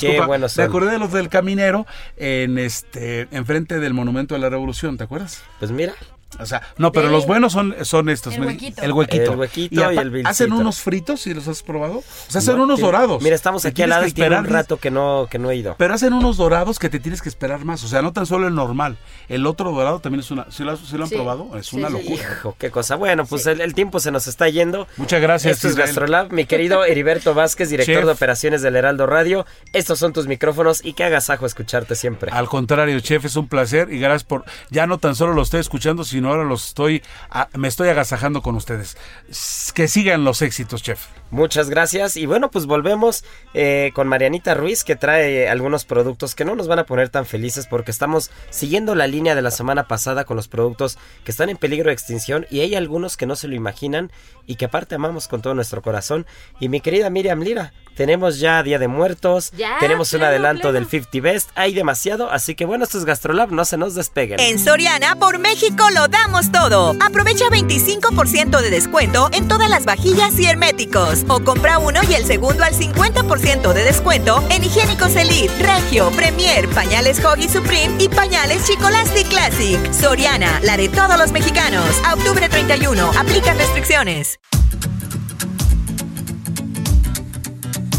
[SPEAKER 1] qué buenos,
[SPEAKER 3] Me acordé de los del Caminero en este, enfrente del Monumento de la Revolución, ¿te acuerdas?
[SPEAKER 1] Pues mira,
[SPEAKER 3] O sea, no, pero los buenos son, son estos.
[SPEAKER 6] El huequito.
[SPEAKER 3] El huequito.
[SPEAKER 1] El huequito
[SPEAKER 3] apa-
[SPEAKER 1] y el vilcito.
[SPEAKER 3] Hacen unos fritos, si los has probado. O sea, hacen
[SPEAKER 1] no,
[SPEAKER 3] unos
[SPEAKER 1] te-
[SPEAKER 3] dorados.
[SPEAKER 1] Mira, estamos
[SPEAKER 3] Te
[SPEAKER 1] aquí al lado y tiene un rato que no, que no he ido.
[SPEAKER 3] Pero hacen unos dorados que te tienes que esperar más. O sea, no tan solo el normal. El otro dorado también es una. ¿Sí lo, has- sí lo han
[SPEAKER 2] Sí.
[SPEAKER 3] probado? Es
[SPEAKER 2] Sí,
[SPEAKER 3] una
[SPEAKER 2] sí,
[SPEAKER 3] locura.
[SPEAKER 1] Hijo, qué cosa. Bueno, pues el, el tiempo se nos está yendo.
[SPEAKER 3] Muchas gracias.
[SPEAKER 1] Esto es. Gastrolab, mi querido Heriberto Vázquez, director
[SPEAKER 3] Chef.
[SPEAKER 1] de operaciones del Heraldo Radio. Estos son tus micrófonos y que hagas ajo escucharte siempre.
[SPEAKER 3] Al contrario, chef, es un placer y gracias por. Ya no tan solo lo estoy escuchando, sino ahora los estoy. me estoy agasajando con ustedes. Que sigan los éxitos, chef.
[SPEAKER 1] Muchas gracias. Y bueno, pues volvemos eh, con Marianita Ruiz, que trae algunos productos que no nos van a poner tan felices porque estamos siguiendo la línea de la semana pasada con los productos que están en peligro de extinción y hay algunos que no se lo imaginan y que aparte amamos con todo nuestro corazón. Y mi querida Miriam Lira, tenemos ya Día de Muertos,
[SPEAKER 2] Ya,
[SPEAKER 1] tenemos un adelanto
[SPEAKER 2] pleno.
[SPEAKER 1] del 50 Best, hay demasiado, así que bueno, esto es Gastrolab, no se nos despeguen.
[SPEAKER 8] En Soriana por México lo damos todo. Aprovecha 25% de descuento en todas las vajillas y herméticos. O compra uno y el segundo al 50% de descuento en higiénicos Elite, Regio, Premier, pañales Hoggy Supreme y pañales Chicolastic Classic. Soriana, la de todos los mexicanos. A octubre 31. Aplica restricciones.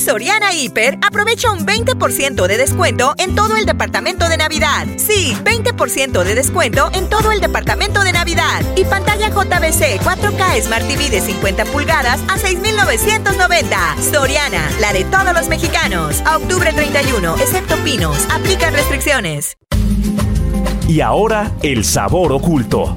[SPEAKER 8] Soriana Hiper aprovecha un 20% de descuento en todo el departamento de Navidad. Sí, 20% de descuento en todo el departamento de Navidad. Y pantalla JBC 4K Smart TV de 50 pulgadas a 6,990. Soriana, la de todos los mexicanos. A octubre 31, excepto Pinos. Aplica restricciones.
[SPEAKER 4] Y ahora, el sabor oculto.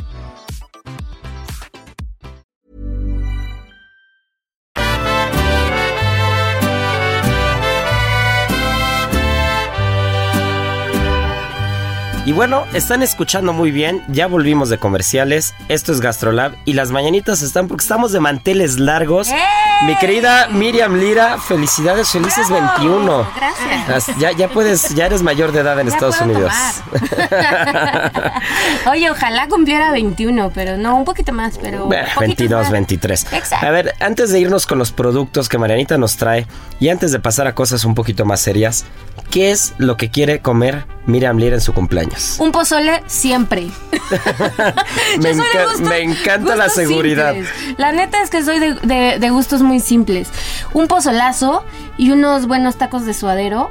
[SPEAKER 1] Y bueno, están escuchando muy bien, ya volvimos de comerciales, esto es Gastrolab y las mañanitas están porque estamos de manteles largos. Mi querida Miriam Lira, felicidades, felices 21.
[SPEAKER 6] Gracias.
[SPEAKER 1] Ya, ya puedes, ya eres mayor de edad en
[SPEAKER 6] Ya
[SPEAKER 1] Estados Unidos.
[SPEAKER 6] Oye, ojalá cumpliera 21, pero no, un poquito más, pero.
[SPEAKER 1] Bueno,
[SPEAKER 6] poquitos
[SPEAKER 1] 22,
[SPEAKER 6] más.
[SPEAKER 1] 23.
[SPEAKER 6] Exacto.
[SPEAKER 1] A ver, antes de irnos con los productos que Marianita nos trae y antes de pasar a cosas un poquito más serias, ¿qué es lo que quiere comer Miriam Lira en su cumpleaños?
[SPEAKER 6] Un pozole siempre.
[SPEAKER 1] Me, enca- encanta la seguridad.
[SPEAKER 6] simples. La neta es que soy de, de- de gustos muy simples. Un pozolazo y unos buenos tacos de suadero.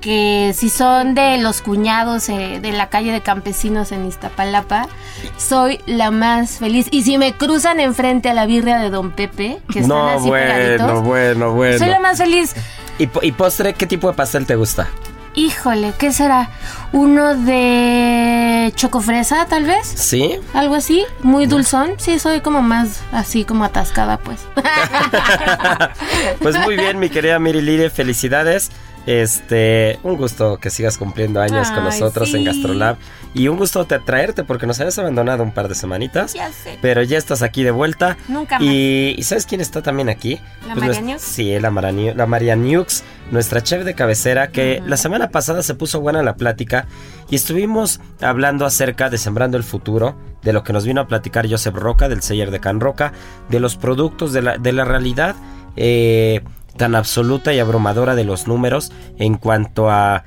[SPEAKER 6] Que si son de los cuñados eh, de la calle de campesinos en Iztapalapa, soy la más feliz. Y si me cruzan enfrente a la birria de Don Pepe, que están
[SPEAKER 1] No,
[SPEAKER 6] así
[SPEAKER 1] bueno,
[SPEAKER 6] pegaditos,
[SPEAKER 1] bueno, bueno.
[SPEAKER 6] soy la más feliz.
[SPEAKER 1] ¿Y, po- y postre, qué tipo de pastel te gusta?
[SPEAKER 6] Híjole, ¿qué será? ¿Uno de chocofresa, tal vez?
[SPEAKER 1] ¿Sí?
[SPEAKER 6] Algo así, muy dulzón. Sí, soy como más así como atascada, pues.
[SPEAKER 1] Pues muy bien, mi querida Miri Lire, felicidades. Este, un gusto que sigas cumpliendo años con nosotros en. Gastrolab y un gusto te traerte porque nos habías abandonado un par de semanitas.
[SPEAKER 6] Ya sé.
[SPEAKER 1] Pero ya estás aquí de vuelta.
[SPEAKER 6] Nunca más.
[SPEAKER 1] Y, ¿y ¿sabes quién está también aquí?
[SPEAKER 6] ¿La
[SPEAKER 1] Pues
[SPEAKER 6] María
[SPEAKER 1] nues-
[SPEAKER 6] Nux?
[SPEAKER 1] Sí, la María Nux, nuestra chef de cabecera, que la semana pasada se puso buena la plática y estuvimos hablando acerca de Sembrando el Futuro, de lo que nos vino a platicar Joseph Roca, del seller de Can Roca, de los productos, de la, de la realidad eh, tan absoluta y abrumadora de los números en cuanto a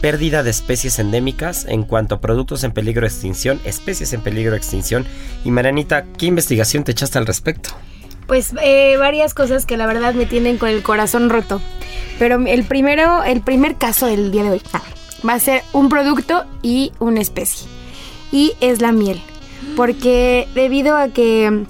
[SPEAKER 1] pérdida de especies endémicas, en cuanto a productos en peligro de extinción, especies en peligro de extinción. Y Marianita, ¿qué investigación te echaste al respecto?
[SPEAKER 7] Pues eh, varias cosas que la verdad me tienen con el corazón roto. Pero el primero, el primer caso del día de hoy ah, va a ser un producto y una especie. Y es la miel. Porque debido a que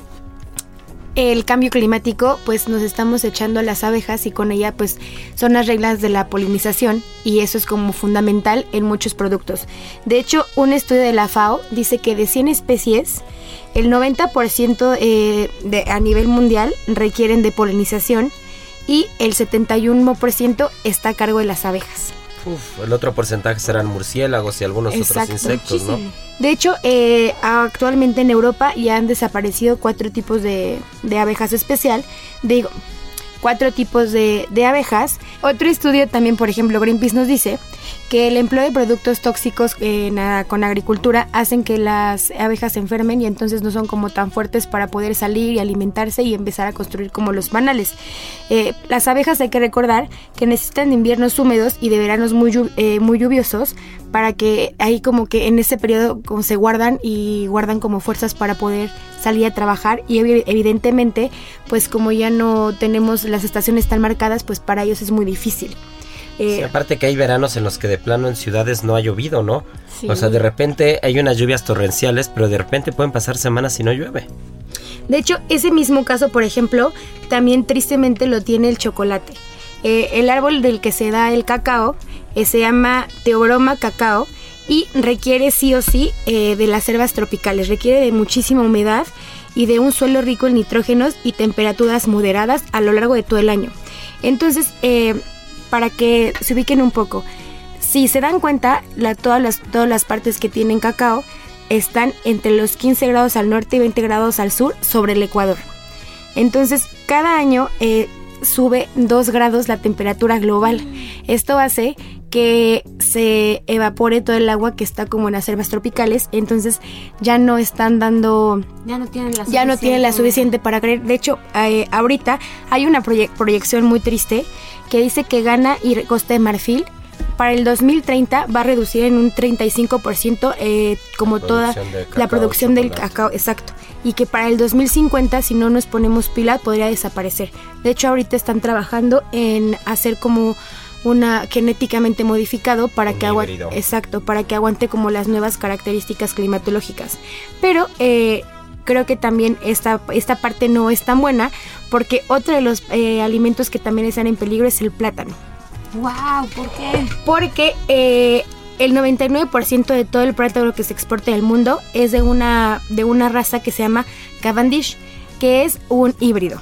[SPEAKER 7] el cambio climático, pues nos estamos echando las abejas y con ella pues son las reglas de la polinización y eso es como fundamental en muchos productos. De hecho, un estudio de la FAO dice que de 100 especies, el 90% eh, de, a nivel mundial requieren de polinización y el 71% está a cargo de las abejas.
[SPEAKER 1] Uf, el otro porcentaje serán murciélagos y algunos
[SPEAKER 7] Exacto,
[SPEAKER 1] otros insectos, ¿no?
[SPEAKER 7] De hecho, eh, actualmente en Europa ya han desaparecido cuatro tipos de, de abejas especial. Digo, cuatro tipos de, de abejas. Otro estudio también, por ejemplo, Greenpeace nos dice que el empleo de productos tóxicos en a- con agricultura hacen que las abejas se enfermen y entonces no son como tan fuertes para poder salir y alimentarse y empezar a construir como los panales. Eh, las abejas hay que recordar que necesitan inviernos húmedos y de veranos muy, eh, muy lluviosos para que ahí como que en ese periodo como se guardan y guardan como fuerzas para poder salir a trabajar y evi- evidentemente pues como ya no tenemos las estaciones tan marcadas pues para ellos es muy difícil. Eh,
[SPEAKER 1] Sí, aparte que hay veranos en los que de plano en ciudades no ha llovido, ¿no?
[SPEAKER 7] Sí.
[SPEAKER 1] O sea, de repente hay unas lluvias torrenciales, pero de repente pueden pasar semanas y no llueve.
[SPEAKER 7] De hecho, ese mismo caso, por ejemplo, también tristemente lo tiene el chocolate. Eh, el árbol del que se da el cacao eh, se llama Teobroma cacao y requiere sí o sí eh, de las selvas tropicales, requiere de muchísima humedad y de un suelo rico en nitrógenos y temperaturas moderadas a lo largo de todo el año. Entonces, eh, para que se ubiquen un poco, si se dan cuenta, la- todas, las, todas las partes que tienen cacao están entre los 15 grados al norte y 20 grados al sur sobre el Ecuador. Entonces, cada año eh, sube 2 grados la temperatura global. Esto hace que se evapore todo el agua que está como en las selvas tropicales, entonces ya no están dando
[SPEAKER 6] Ya no tienen la
[SPEAKER 7] ya no tienen la suficiente para creer. De hecho, eh, ahorita hay una proye- proyección muy triste que dice que Ghana y Costa de Marfil para el 2030 va a reducir en un 35% eh, como toda la producción del cacao, exacto. y que para el 2050 si no nos ponemos pila podría desaparecer. De hecho ahorita están trabajando en hacer como una genéticamente modificado para
[SPEAKER 1] Un
[SPEAKER 7] que aguante exacto para que aguante como las nuevas características climatológicas pero eh, creo que también esta, esta parte no es tan buena porque otro de los eh, alimentos que también están en peligro es el plátano
[SPEAKER 6] Wow, ¿por qué?
[SPEAKER 7] porque eh, el 99% de todo el plátano que se exporta del mundo es de una, de una raza que se llama Cavendish, que es un híbrido.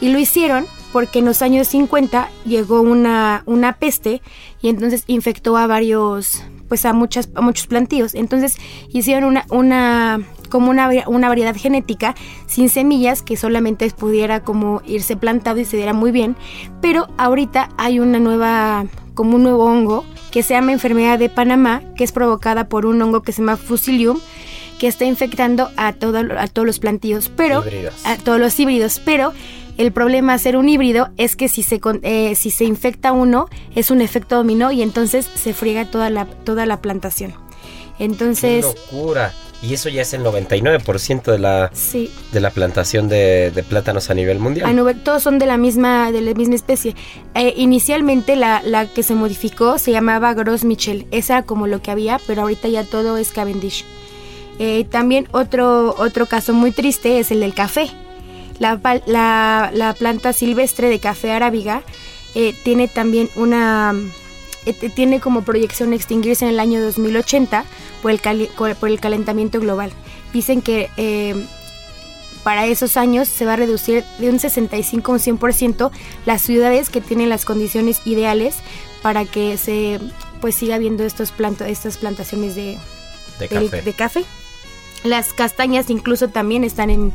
[SPEAKER 7] Y lo hicieron porque en los años 50 llegó una, una peste y entonces infectó a varios, pues a, muchas, a muchos plantíos. Entonces hicieron una, una como una, una variedad genética sin semillas que solamente pudiera como irse plantado y se diera muy bien. Pero ahorita hay una nueva, como un nuevo hongo que se llama enfermedad de Panamá, que es provocada por un hongo que se llama Fusilium, que está infectando a, todo, a todos los plantíos, pero
[SPEAKER 1] Híbridos.
[SPEAKER 7] a todos los híbridos, pero el problema de ser un híbrido es que si se, eh, si se infecta uno, es un efecto dominó y entonces se friega toda la, toda la plantación.
[SPEAKER 1] ¡Qué
[SPEAKER 7] Entonces,
[SPEAKER 1] locura! Y eso ya es el 99% de la,
[SPEAKER 7] sí,
[SPEAKER 1] de la plantación de, de plátanos a nivel mundial.
[SPEAKER 7] a todos son de la misma, de la misma especie. Eh, inicialmente la, la que se modificó se llamaba Gros Michel, esa era como lo que había, pero ahorita ya todo es Cavendish. Eh, también otro, otro caso muy triste es el del café. La, la- la planta silvestre de café arábiga eh, tiene también una... eh, tiene como proyección extinguirse en el año 2080 por el, cali- por el calentamiento global. Dicen que eh, para esos años se va a reducir de un 65 a un 100% las ciudades que tienen las condiciones ideales para que se pues siga habiendo estos planto, estas plantaciones de,
[SPEAKER 1] de
[SPEAKER 7] del-
[SPEAKER 1] café.
[SPEAKER 7] de café. Las castañas incluso también están en,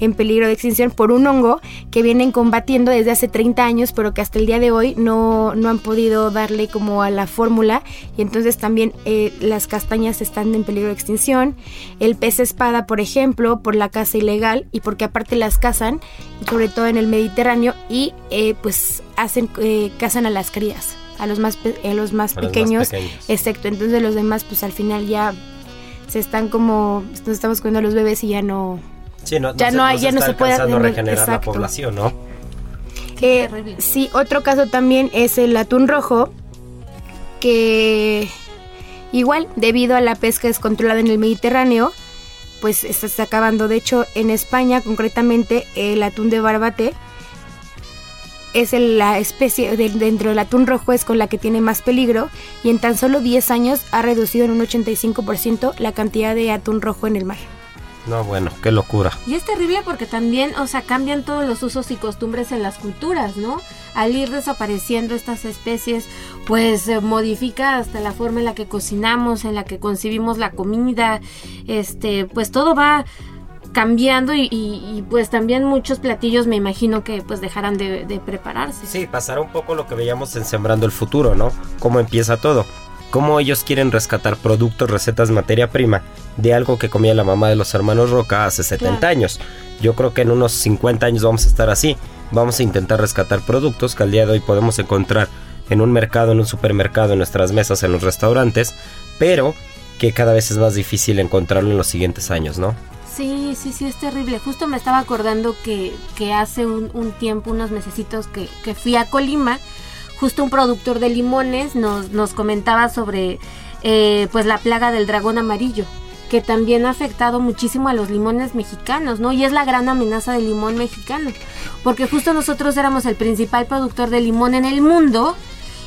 [SPEAKER 7] en peligro de extinción por un hongo que vienen combatiendo desde hace 30 años, pero que hasta el día de hoy no, no han podido darle como a la fórmula. Y entonces también eh, las castañas están en peligro de extinción. El pez espada, por ejemplo, por la caza ilegal y porque aparte las cazan, sobre todo en el Mediterráneo, y eh, pues hacen eh, cazan a las crías, a los más, pe- a los más
[SPEAKER 1] A los más
[SPEAKER 7] pequeños.
[SPEAKER 1] pequeños.
[SPEAKER 7] Exacto, entonces los demás pues al final ya se están como nos estamos comiendo a los bebés y ya no
[SPEAKER 1] Sí, no,
[SPEAKER 7] ya
[SPEAKER 1] se-
[SPEAKER 7] no ya no
[SPEAKER 1] está
[SPEAKER 7] se puede
[SPEAKER 1] regenerar la
[SPEAKER 7] exacto.
[SPEAKER 1] población, ¿no?
[SPEAKER 7] Eh, sí otro caso también es el atún rojo que igual debido a la pesca descontrolada en el Mediterráneo pues se está acabando de hecho en España concretamente el atún de barbate es el- la especie de- dentro del atún rojo es con la que tiene más peligro y en tan solo 10 años ha reducido en un 85% la cantidad de atún rojo en el mar.
[SPEAKER 1] No, bueno, qué locura.
[SPEAKER 6] Y es terrible porque también, o sea, cambian todos los usos y costumbres en las culturas, ¿no? Al ir desapareciendo estas especies, pues eh, modifica hasta la forma en la que cocinamos, en la que concibimos la comida, este, pues todo va cambiando y, y- y, pues también muchos platillos me imagino que pues dejarán de, de prepararse.
[SPEAKER 1] Sí, pasará un poco lo que veíamos en Sembrando el Futuro, ¿no? Cómo empieza todo. Cómo ellos quieren rescatar productos, recetas, materia prima de algo que comía la mamá de los hermanos Roca hace 70
[SPEAKER 6] Claro.
[SPEAKER 1] años. Yo creo que en unos 50 años vamos a estar así. Vamos a intentar rescatar productos que al día de hoy podemos encontrar en un mercado, en un supermercado, en nuestras mesas, en los restaurantes, pero que cada vez es más difícil encontrarlo en los siguientes años, ¿no?
[SPEAKER 6] Sí, sí, sí, es terrible. Justo me estaba acordando que, que hace un, un tiempo, unos mesecitos que, que fui a Colima, justo un productor de limones nos, nos comentaba sobre eh, pues la plaga del dragón amarillo que también ha afectado muchísimo a los limones mexicanos, ¿no? Y es la gran amenaza del limón mexicano, porque justo nosotros éramos el principal productor de limón en el mundo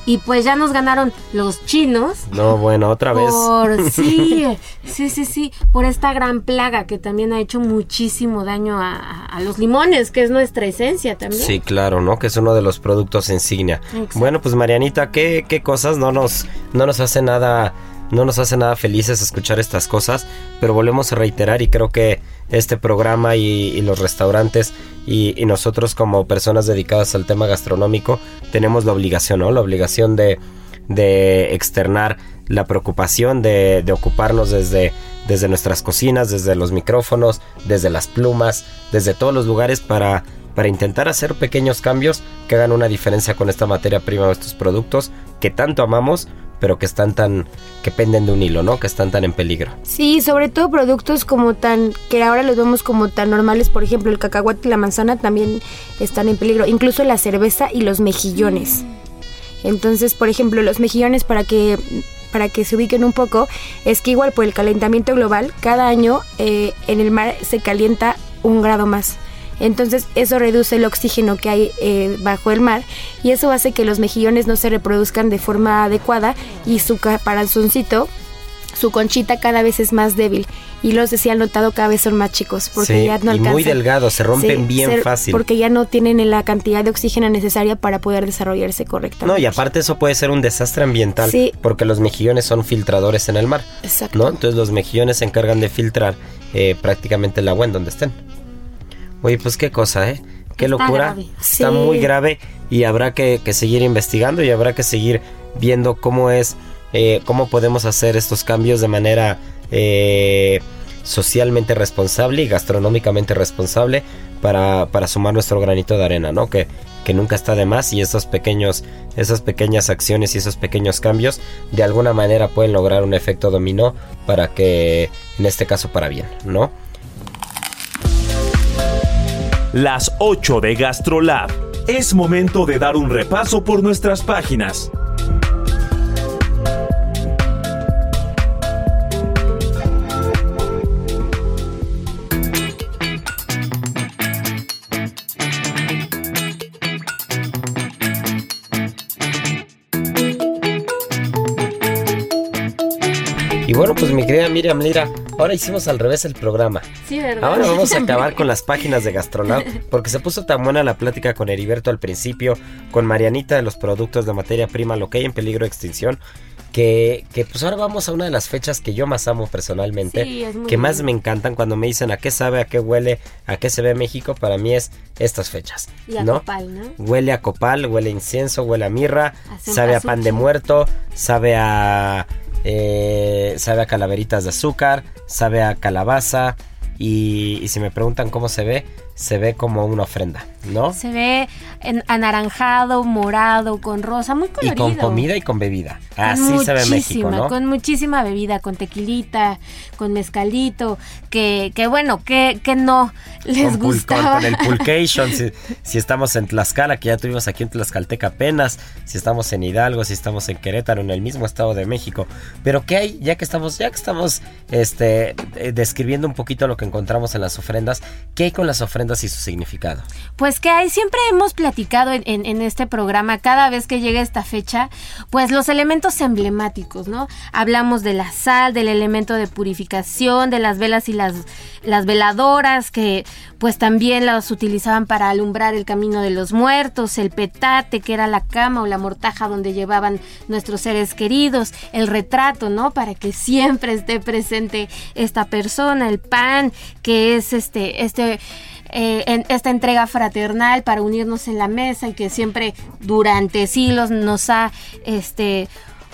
[SPEAKER 6] y pues ya nos ganaron los chinos
[SPEAKER 1] No, bueno, otra vez.
[SPEAKER 6] por sí, sí, sí, sí, por esta gran plaga que también ha hecho muchísimo daño a, a- los limones, que es nuestra esencia también.
[SPEAKER 1] Sí, claro, ¿no? Que es uno de los productos insignia.
[SPEAKER 6] Exacto.
[SPEAKER 1] Bueno, pues Marianita, ¿qué, qué cosas no nos, no nos hace nada, no nos hace nada felices escuchar estas cosas, pero volvemos a reiterar y creo que este programa y, los restaurantes y, y nosotros como personas dedicadas al tema gastronómico tenemos la obligación, ¿no? La obligación de, de externar la preocupación de, de ocuparnos desde, desde nuestras cocinas, desde los micrófonos, desde las plumas, desde todos los lugares para, para intentar hacer pequeños cambios que hagan una diferencia con esta materia prima o estos productos que tanto amamos, pero que están tan, que penden de un hilo, ¿no? Que están tan en peligro.
[SPEAKER 7] Sí, sobre todo productos como tan, que ahora los vemos como tan normales, por ejemplo, el cacahuate y la manzana también están en peligro, incluso la cerveza y los mejillones. Entonces, por ejemplo, los mejillones para que para que se ubiquen un poco, es que igual por el calentamiento global, cada año eh, en el mar se calienta un grado más. Entonces eso reduce el oxígeno que hay eh, bajo el mar y eso hace que los mejillones no se reproduzcan de forma adecuada y su caparazzoncito, su conchita cada vez es más débil y los decía han notado cada vez son más chicos porque
[SPEAKER 1] Sí,
[SPEAKER 7] ya no
[SPEAKER 1] y
[SPEAKER 7] alcanzan.
[SPEAKER 1] muy delgados, se rompen
[SPEAKER 7] Sí,
[SPEAKER 1] bien
[SPEAKER 7] se-
[SPEAKER 1] fácil.
[SPEAKER 7] Porque ya no tienen la cantidad de oxígeno necesaria para poder desarrollarse correctamente.
[SPEAKER 1] No, y aparte eso puede ser un desastre ambiental
[SPEAKER 7] Sí.
[SPEAKER 1] porque los mejillones son filtradores en el mar,
[SPEAKER 7] Exacto.
[SPEAKER 1] ¿no? Entonces los mejillones se encargan de filtrar eh, prácticamente el agua en donde estén. Oye, pues qué cosa, ¿eh? Qué
[SPEAKER 6] Está
[SPEAKER 1] locura.
[SPEAKER 6] grave.
[SPEAKER 1] Está
[SPEAKER 7] Sí.
[SPEAKER 1] muy grave y habrá que, que seguir investigando y habrá que seguir viendo cómo es, eh, cómo podemos hacer estos cambios de manera eh, socialmente responsable y gastronómicamente responsable para, para sumar nuestro granito de arena, ¿no? Que, que nunca está de más y esos pequeños, esas pequeñas acciones y esos pequeños cambios de alguna manera pueden lograr un efecto dominó para que, en este caso, para bien, ¿no?
[SPEAKER 4] Las 8 de GastroLab. Es momento de dar un repaso por nuestras páginas.
[SPEAKER 1] Y bueno, pues mi querida Miriam Lira, ahora hicimos al revés el programa.
[SPEAKER 6] Sí, ¿verdad?
[SPEAKER 1] Ahora vamos a acabar con las páginas de Gastrolab porque se puso tan buena la plática con Heriberto al principio, con Marianita de los productos de materia prima, lo que hay en peligro de extinción, que, que pues ahora vamos a una de las fechas que yo más amo personalmente,
[SPEAKER 6] Sí, es muy
[SPEAKER 1] que más me encantan cuando me dicen a qué sabe, a qué huele, a qué se ve México, para mí es estas fechas,
[SPEAKER 6] Y a
[SPEAKER 1] ¿no?
[SPEAKER 6] copal, ¿no?
[SPEAKER 1] Huele a copal, huele a incienso, huele a mirra, sabe a pan de muerto, sabe a eh, sabe a calaveritas de azúcar, sabe a calabaza y, y si me preguntan cómo se ve, se ve como una ofrenda, ¿no?
[SPEAKER 6] Se ve en- anaranjado, morado, con rosa, muy
[SPEAKER 1] Y
[SPEAKER 6] colorido.
[SPEAKER 1] con comida y con bebida. Así se ve México, ¿no?
[SPEAKER 6] Con muchísima bebida, con tequilita, con mezcalito, que, que bueno, que, que no les
[SPEAKER 1] con,
[SPEAKER 6] gustaba.
[SPEAKER 1] con el pulcation, si, si estamos en Tlaxcala, que ya tuvimos aquí en Tlaxcalteca apenas, si estamos en Hidalgo, si estamos en Querétaro, en el mismo estado de México. Pero ¿qué hay? Ya que estamos, ya que estamos este, eh, describiendo un poquito lo que encontramos en las ofrendas, ¿qué hay con las ofrendas su significado?
[SPEAKER 6] Pues que hay, siempre hemos platicado en, en- en este programa, cada vez que llega esta fecha, pues los elementos emblemáticos, ¿no? Hablamos de la sal, del elemento de purificación, de las velas y las, las veladoras, que pues también las utilizaban para alumbrar el camino de los muertos, el petate, que era la cama o la mortaja donde llevaban nuestros seres queridos, el retrato, ¿no? Para que siempre esté presente esta persona, el pan, que es este, este eh, en esta entrega fraternal para unirnos en la mesa y que siempre durante siglos nos ha este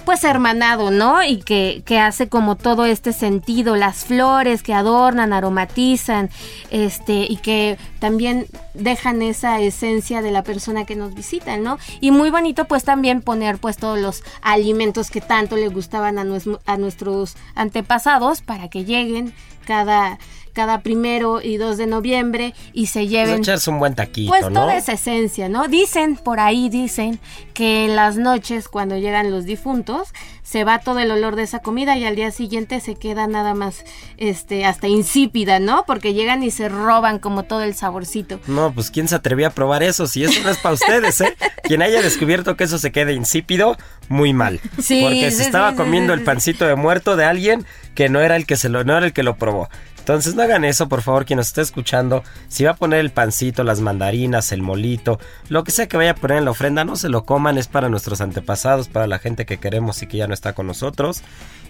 [SPEAKER 6] pues hermanado, ¿no? Y que, que hace como todo este sentido, las flores que adornan, aromatizan, este, y que también dejan esa esencia de la persona que nos visita, ¿no? Y muy bonito pues también poner pues todos los alimentos que tanto le gustaban a, nues- a nuestros antepasados para que lleguen cada, cada primero y 2 de noviembre y se
[SPEAKER 1] Pues
[SPEAKER 6] lleven
[SPEAKER 1] echarse un buen taquito,
[SPEAKER 6] pues
[SPEAKER 1] ¿no?
[SPEAKER 6] toda esa esencia, ¿no? Dicen, por ahí dicen, que en las noches cuando llegan los difuntos, se va todo el olor de esa comida y al día siguiente se queda nada más, este, hasta insípida, ¿no? Porque llegan y se roban como todo el saborcito.
[SPEAKER 1] No, pues quién se atrevió a probar eso, si eso no es para ustedes, ¿eh? Quien haya descubierto que eso se quede insípido, muy mal.
[SPEAKER 6] Sí,
[SPEAKER 1] Porque se
[SPEAKER 6] sí,
[SPEAKER 1] estaba
[SPEAKER 6] sí,
[SPEAKER 1] comiendo el pancito de muerto de alguien que no era el que se lo, no era el que lo probó. Entonces no hagan eso, por favor, quien nos esté escuchando. Si va a poner el pancito, las mandarinas, el molito, lo que sea que vaya a poner en la ofrenda, no se lo coman, es para nuestros antepasados, para la gente que queremos y que ya no está con nosotros.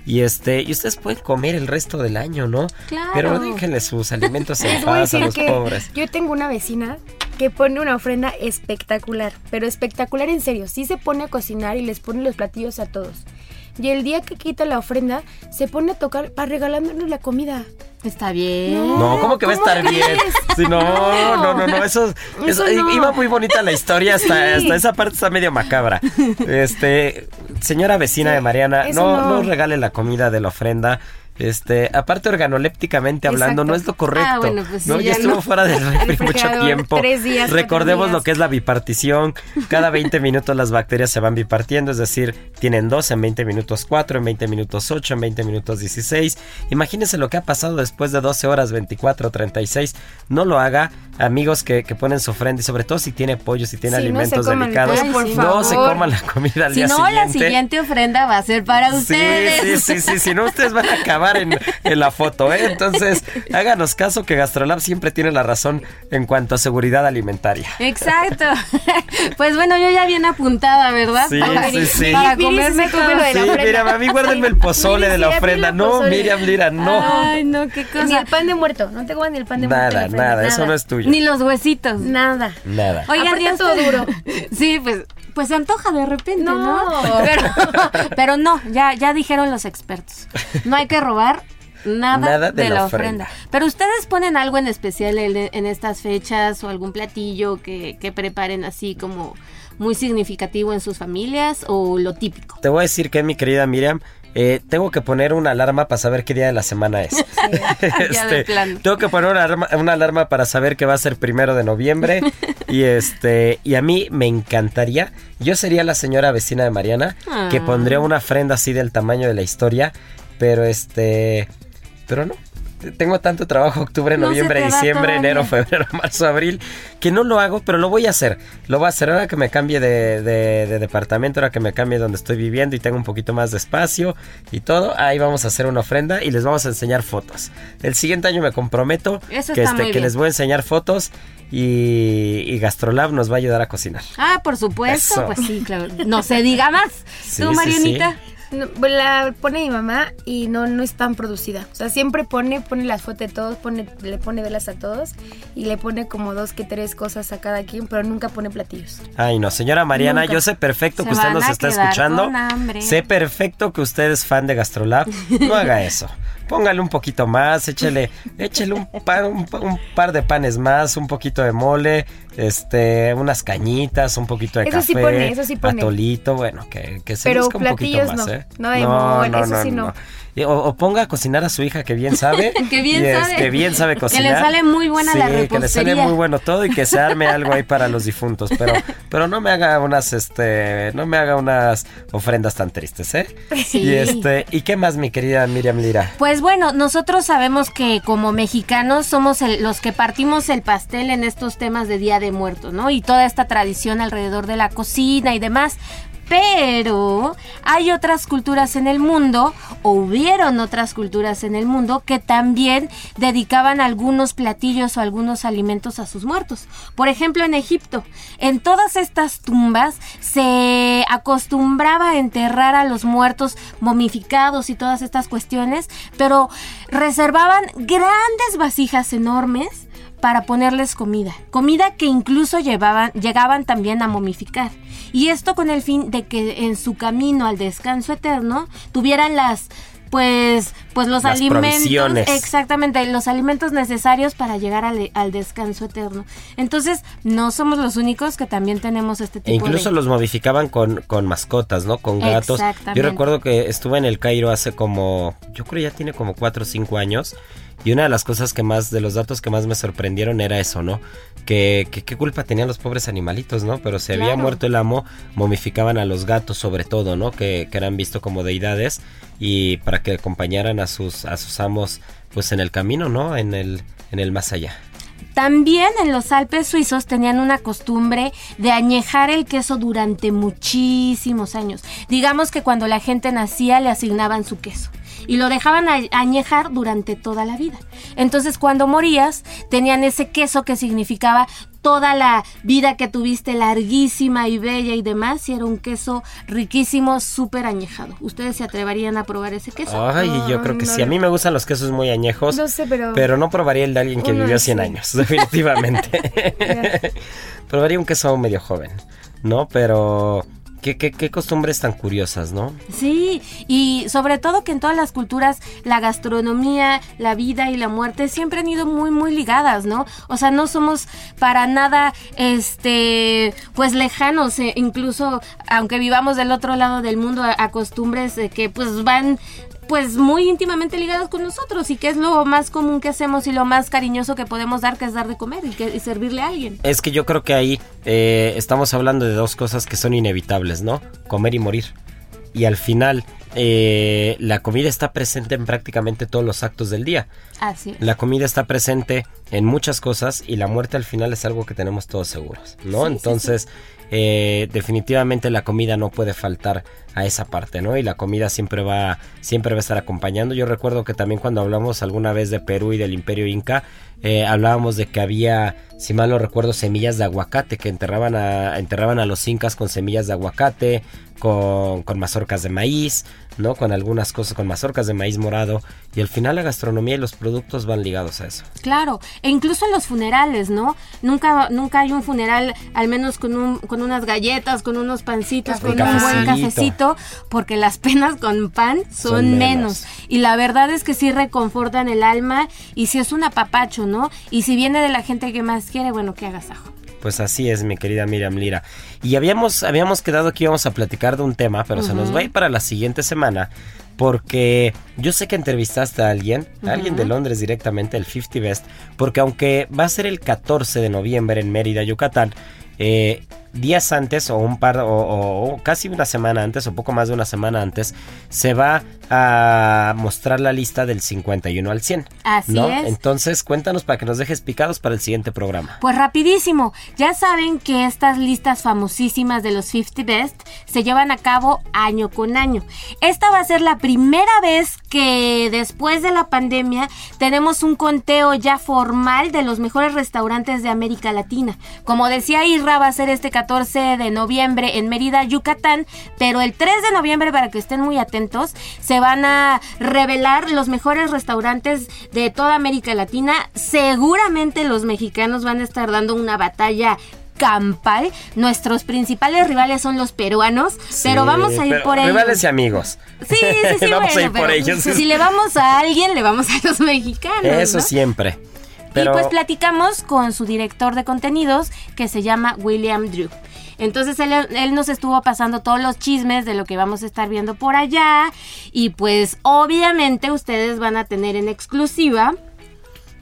[SPEAKER 1] Y este, y ustedes pueden comer el resto del año, ¿no?
[SPEAKER 6] Claro.
[SPEAKER 1] Pero déjenle sus alimentos en paz a los
[SPEAKER 7] que
[SPEAKER 1] pobres.
[SPEAKER 7] Yo tengo una vecina que pone una ofrenda espectacular, pero espectacular en serio. Sí se pone a cocinar y les pone los platillos a todos. Y el día que quita la ofrenda, se pone a tocar para regalándonos la comida.
[SPEAKER 6] Está bien.
[SPEAKER 1] No, ¿cómo que va a
[SPEAKER 7] ¿cómo
[SPEAKER 1] estar bien? Sí, no, no, no, no, eso, eso-
[SPEAKER 7] Eso no.
[SPEAKER 1] iba muy bonita la historia, hasta,
[SPEAKER 7] Sí.
[SPEAKER 1] hasta esa parte está medio macabra. Este, señora vecina de Mariana, no.
[SPEAKER 7] no
[SPEAKER 1] regale la comida de la ofrenda. Este, aparte organolépticamente hablando,
[SPEAKER 7] Exacto.
[SPEAKER 1] no es lo correcto.
[SPEAKER 6] Ah, bueno, pues sí,
[SPEAKER 1] no, ya,
[SPEAKER 6] ya
[SPEAKER 1] estuvo
[SPEAKER 6] no.
[SPEAKER 1] fuera del refri mucho tiempo.
[SPEAKER 7] tres días, cuatro
[SPEAKER 1] Recordemos
[SPEAKER 7] días.
[SPEAKER 1] lo que es la bipartición. Cada 20 minutos las bacterias se van bipartiendo, es decir, tienen dos, en 20 minutos 4, en 20 minutos 8, en 20 minutos 16. Imagínense lo que ha pasado después de 12 horas, 24, 36. No lo haga, amigos que, que ponen su ofrenda y sobre todo si tiene pollo, si tiene
[SPEAKER 7] Sí, no
[SPEAKER 1] alimentos delicados,
[SPEAKER 7] por
[SPEAKER 1] no se coman la comida al
[SPEAKER 6] Si
[SPEAKER 1] día
[SPEAKER 6] no,
[SPEAKER 1] siguiente.
[SPEAKER 6] la siguiente ofrenda va a ser para
[SPEAKER 1] Sí,
[SPEAKER 6] ustedes.
[SPEAKER 1] sí, sí, sí, si no ustedes van a acabar en, en la foto, ¿eh? Entonces, háganos caso que Gastrolab siempre tiene la razón en cuanto a seguridad alimentaria.
[SPEAKER 6] Exacto. Pues bueno, yo ya bien apuntada, ¿verdad?
[SPEAKER 1] Sí,
[SPEAKER 6] para,
[SPEAKER 1] sí, sí.
[SPEAKER 6] para comerme
[SPEAKER 7] come
[SPEAKER 6] todo.
[SPEAKER 7] lo de la
[SPEAKER 1] Sí,
[SPEAKER 7] ofrenda.
[SPEAKER 1] Miriam, a mí guárdenme el pozole de la
[SPEAKER 7] sí,
[SPEAKER 1] ofrenda. No. Miriam, Lira, no.
[SPEAKER 6] Ay, no, qué
[SPEAKER 7] Ni
[SPEAKER 6] cosa.
[SPEAKER 7] el pan de muerto, no te coman ni el pan de muerto.
[SPEAKER 1] Nada, nada, eso no es tuyo.
[SPEAKER 6] Ni los huesitos.
[SPEAKER 7] Nada.
[SPEAKER 1] Nada.
[SPEAKER 6] Oigan, ya
[SPEAKER 7] todo duro.
[SPEAKER 6] Sí, pues, pues se antoja de repente, ¿no?
[SPEAKER 7] No.
[SPEAKER 6] Pero, pero no, ya, ya dijeron los expertos. No hay que robar nada,
[SPEAKER 1] Nada de
[SPEAKER 6] de,
[SPEAKER 1] la
[SPEAKER 6] la
[SPEAKER 1] ofrenda.
[SPEAKER 6] ofrenda. Pero ustedes ponen algo en especial en, en estas fechas o algún platillo que, que preparen así como muy significativo en sus familias o lo típico.
[SPEAKER 1] Te voy a decir que, mi querida Miriam, eh, tengo que poner una alarma para saber qué día de la semana es.
[SPEAKER 6] Plano.
[SPEAKER 1] tengo que poner una alarma, una alarma para saber que va a ser primero de noviembre. y este, y a mí me encantaría. Yo sería la señora vecina de Mariana que
[SPEAKER 6] Ah.
[SPEAKER 1] pondría una ofrenda así del tamaño de la historia. Pero este, pero no. Tengo tanto trabajo octubre,
[SPEAKER 6] No
[SPEAKER 1] noviembre, diciembre, enero, febrero, marzo, abril, que no lo hago, pero lo voy a hacer. Lo voy a hacer ahora que me cambie de, de- de departamento, ahora que me cambie donde estoy viviendo y tengo un poquito más de espacio y todo. Ahí vamos a hacer una ofrenda y les vamos a enseñar fotos. El siguiente año me comprometo
[SPEAKER 6] Eso
[SPEAKER 1] que, este, que les voy a enseñar fotos y, y Gastrolab nos va a ayudar a cocinar.
[SPEAKER 6] Ah, por supuesto,
[SPEAKER 1] Eso.
[SPEAKER 6] pues sí, claro. No se diga más.
[SPEAKER 1] Sí,
[SPEAKER 6] ¿Tú,
[SPEAKER 1] sí,
[SPEAKER 6] Marianita?
[SPEAKER 7] No, pues la pone mi mamá y no, no es tan producida. O sea, siempre pone, pone las fotos de todos, pone, le pone velas a todos y le pone como dos que tres cosas a cada quien, pero nunca pone platillos.
[SPEAKER 1] Ay, no, señora Mariana,
[SPEAKER 7] Nunca.
[SPEAKER 1] yo sé perfecto
[SPEAKER 6] Se
[SPEAKER 1] que usted nos está escuchando. Sé perfecto que usted es fan de Gastrolab. No haga eso. Póngale un poquito más, échele, échele un, par, un, un par de panes más, un poquito de mole, este, unas cañitas, un poquito de
[SPEAKER 7] Eso
[SPEAKER 1] café,
[SPEAKER 7] sí pone, eso sí pone.
[SPEAKER 1] atolito, bueno, que, que se
[SPEAKER 7] Pero
[SPEAKER 1] luzca un poquito más,
[SPEAKER 7] no.
[SPEAKER 1] ¿eh?
[SPEAKER 7] No, de mole, eso sí no.
[SPEAKER 1] Y- O, o ponga a cocinar a su hija que bien sabe.
[SPEAKER 6] Que bien
[SPEAKER 1] y,
[SPEAKER 6] sabe.
[SPEAKER 1] este, bien sabe
[SPEAKER 6] Que le
[SPEAKER 1] cocinar.
[SPEAKER 6] sale muy buena
[SPEAKER 1] Sí,
[SPEAKER 6] la
[SPEAKER 1] que le sale
[SPEAKER 6] repostería.
[SPEAKER 1] muy bueno todo y que se arme algo ahí para los difuntos. Pero, pero no me haga unas, este, no me haga unas ofrendas tan tristes, ¿eh?
[SPEAKER 6] Sí.
[SPEAKER 1] Y este, ¿y qué más, mi querida Miriam Lira?
[SPEAKER 6] Pues bueno, nosotros sabemos que como mexicanos somos el- los que partimos el pastel en estos temas de Día de Muertos, ¿no? Y toda esta tradición alrededor de la cocina y demás. Pero hay otras culturas en el mundo, o hubieron otras culturas en el mundo, que también dedicaban algunos platillos o algunos alimentos a sus muertos. Por ejemplo, en Egipto, en todas estas tumbas se acostumbraba enterrar a los muertos momificados y todas estas cuestiones, pero reservaban grandes vasijas enormes para ponerles comida. Comida que incluso llevaban, llegaban también a momificar. Y esto con el fin de que en su camino al descanso eterno tuvieran las pues pues los
[SPEAKER 1] Las
[SPEAKER 6] alimentos
[SPEAKER 1] provisiones.
[SPEAKER 6] exactamente los alimentos necesarios para llegar al, al descanso eterno entonces no somos los únicos que también tenemos este
[SPEAKER 1] E
[SPEAKER 6] tipo
[SPEAKER 1] incluso
[SPEAKER 6] de
[SPEAKER 1] los modificaban con, con mascotas, ¿no? Con gatos.
[SPEAKER 6] Exactamente.
[SPEAKER 1] Yo recuerdo que estuve en el Cairo hace como, yo creo ya tiene como 4 o 5 años. Y una de las cosas que más, de los datos que más me sorprendieron era eso, ¿no? Que, que qué culpa tenían los pobres animalitos, ¿no? Pero si había muerto el amo, momificaban a los gatos sobre todo, ¿no? Que, que eran vistos como deidades y para que acompañaran a sus, a sus amos, pues en el camino, ¿no? En el, en el más allá.
[SPEAKER 6] También en los Alpes suizos tenían una costumbre de añejar el queso durante muchísimos años. Digamos que cuando la gente nacía le asignaban su queso y lo dejaban a- añejar durante toda la vida. Entonces cuando morías tenían ese queso que significaba toda la vida que tuviste larguísima y bella y demás y era un queso riquísimo, súper añejado. ¿Ustedes se atreverían a probar ese queso?
[SPEAKER 1] Ay, yo creo que
[SPEAKER 7] no,
[SPEAKER 1] sí. A mí me gustan los quesos muy añejos.
[SPEAKER 7] No sé, pero...
[SPEAKER 1] Pero no probaría el de alguien que vivió 100
[SPEAKER 7] sí.
[SPEAKER 1] años, definitivamente. probaría un queso medio joven, ¿no? Pero, Qué, qué, qué costumbres tan curiosas, ¿no?
[SPEAKER 6] Sí, y sobre todo que en todas las culturas la gastronomía, la vida y la muerte siempre han ido muy, muy ligadas, ¿no? O sea, no somos para nada, este, pues lejanos, eh, incluso aunque vivamos del otro lado del mundo, a, costumbres eh, que pues van pues muy íntimamente ligados con nosotros y que es lo más común que hacemos y lo más cariñoso que podemos dar, que es dar de comer y, que, y servirle a alguien.
[SPEAKER 1] Es que yo creo que ahí eh, estamos hablando de dos cosas que son inevitables, ¿no? Comer y morir. Y al final, eh, la comida está presente en prácticamente todos los actos del día.
[SPEAKER 6] Así es.
[SPEAKER 1] La comida está presente en muchas cosas y la muerte al final es algo que tenemos todos seguros, ¿no?
[SPEAKER 6] Sí, sí,
[SPEAKER 1] Entonces, eh, definitivamente la comida no puede faltar a esa parte, ¿no? Y la comida siempre va, siempre va a estar acompañando. Yo recuerdo que también cuando hablamos alguna vez de Perú y del Imperio Inca, eh, hablábamos de que había, si mal no recuerdo, semillas de aguacate que enterraban a, enterraban a los incas con semillas de aguacate, con, con mazorcas de maíz, ¿no? Con algunas cosas, con mazorcas de maíz morado. Y al final la gastronomía y los productos van ligados a eso.
[SPEAKER 6] Claro, e incluso en los funerales, ¿no? Nunca, nunca hay un funeral, al menos con, un, con unas galletas, con unos pancitos,
[SPEAKER 1] Café.
[SPEAKER 6] con un buen
[SPEAKER 1] Cafecito.
[SPEAKER 6] porque las penas con pan son,
[SPEAKER 1] Son
[SPEAKER 6] menos.
[SPEAKER 1] menos.
[SPEAKER 6] Y la verdad es que sí reconfortan el alma y si es un apapacho, ¿no? Y si viene de la gente que más quiere, bueno, que hagas ajo.
[SPEAKER 1] Pues así es, mi querida Miriam Lira. Y habíamos, habíamos quedado que íbamos a platicar de un tema, pero se nos va a ir para la siguiente semana. Porque yo sé que entrevistaste a alguien, a alguien de Londres directamente, el 50 Best, porque aunque va a ser el 14 de noviembre en Mérida, Yucatán, eh, días antes o un par o, o- o casi una semana antes o poco más de una semana antes se va a mostrar la lista del 51 al 100.
[SPEAKER 6] Así
[SPEAKER 1] ¿no?
[SPEAKER 6] es.
[SPEAKER 1] Entonces cuéntanos para que nos dejes picados para el siguiente programa.
[SPEAKER 6] Pues rapidísimo, ya saben que estas listas famosísimas de los 50 Best se llevan a cabo año con año. Esta va a ser la primera vez que después de la pandemia tenemos un conteo ya formal de los mejores restaurantes de América Latina. Como decía Irra, va a ser este 14 de noviembre en Mérida, Yucatán, pero el 3 de noviembre, para que estén muy atentos, se van a revelar los mejores restaurantes de toda América Latina. Seguramente los mexicanos van a estar dando una batalla campal. Nuestros principales rivales son los peruanos, pero vamos a ir
[SPEAKER 1] pero
[SPEAKER 6] por ellos.
[SPEAKER 1] Rivales y amigos.
[SPEAKER 6] Sí, sí, sí,
[SPEAKER 1] vamos
[SPEAKER 6] bueno,
[SPEAKER 1] a ir por ellos.
[SPEAKER 6] Si le vamos a alguien, le vamos a los mexicanos.
[SPEAKER 1] Eso
[SPEAKER 6] ¿no?
[SPEAKER 1] siempre. Pero
[SPEAKER 6] Y pues platicamos con su director de contenidos que se llama William Drew. Entonces él, él nos estuvo pasando todos los chismes de lo que vamos a estar viendo por allá. Y pues obviamente ustedes van a tener en exclusiva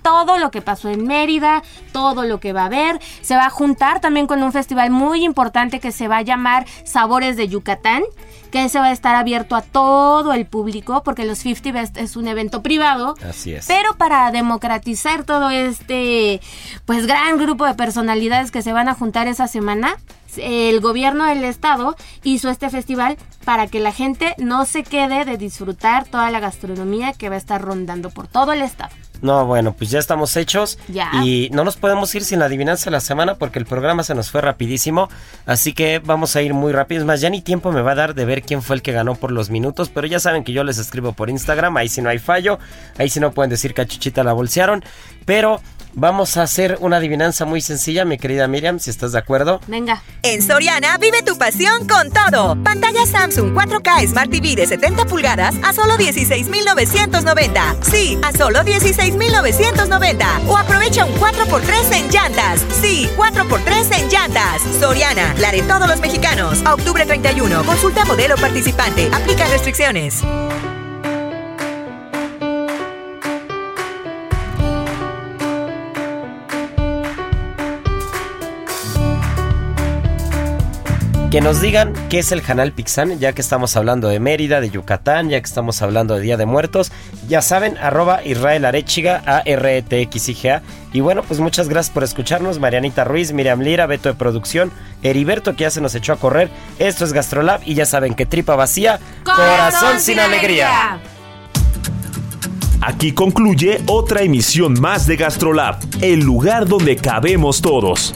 [SPEAKER 6] todo lo que pasó en Mérida, todo lo que va a haber. Se va a juntar también con un festival muy importante que se va a llamar Sabores de Yucatán, que se va a estar abierto a todo el público, porque los 50 Best es un evento privado.
[SPEAKER 1] Así es.
[SPEAKER 6] Pero para democratizar todo este pues gran grupo de personalidades que se van a juntar esa semana, el gobierno del estado hizo este festival para que la gente no se quede de disfrutar toda la gastronomía que va a estar rondando por todo el estado.
[SPEAKER 1] No, bueno, pues ya estamos hechos.
[SPEAKER 6] Ya.
[SPEAKER 1] Y no nos podemos ir sin la adivinanza de la semana porque el programa se nos fue rapidísimo. Así que vamos a ir muy rápido. Es más, ya ni tiempo me va a dar de ver quién fue el que ganó por los minutos. Pero ya saben que yo les escribo por Instagram. Ahí sí no hay fallo. Ahí sí no pueden decir que a Chuchita la bolsearon. Pero vamos a hacer una adivinanza muy sencilla, mi querida Miriam, si estás de acuerdo.
[SPEAKER 6] Venga.
[SPEAKER 8] En Soriana vive tu pasión con todo. Pantalla Samsung 4K Smart TV de 70 pulgadas a solo 16,990. Sí, a solo 16,990. O aprovecha un 4x3 en llantas. Sí, 4x3 en llantas. Soriana, la de todos los mexicanos. A octubre 31. Consulta modelo participante. Aplica restricciones.
[SPEAKER 1] Que nos digan qué es el Canal Pixán, ya que estamos hablando de Mérida, de Yucatán, ya que estamos hablando de Día de Muertos. Ya saben, arroba Israel Arechiga, A-R-E-T-X-I-G-A. Y bueno, pues muchas gracias por escucharnos. Marianita Ruiz, Miriam Lira, Beto de Producción, Heriberto que ya se nos echó a correr. Esto es Gastrolab y ya saben que tripa vacía, corazón, sin alegría.
[SPEAKER 4] Aquí concluye otra emisión más de Gastrolab, el lugar donde cabemos todos.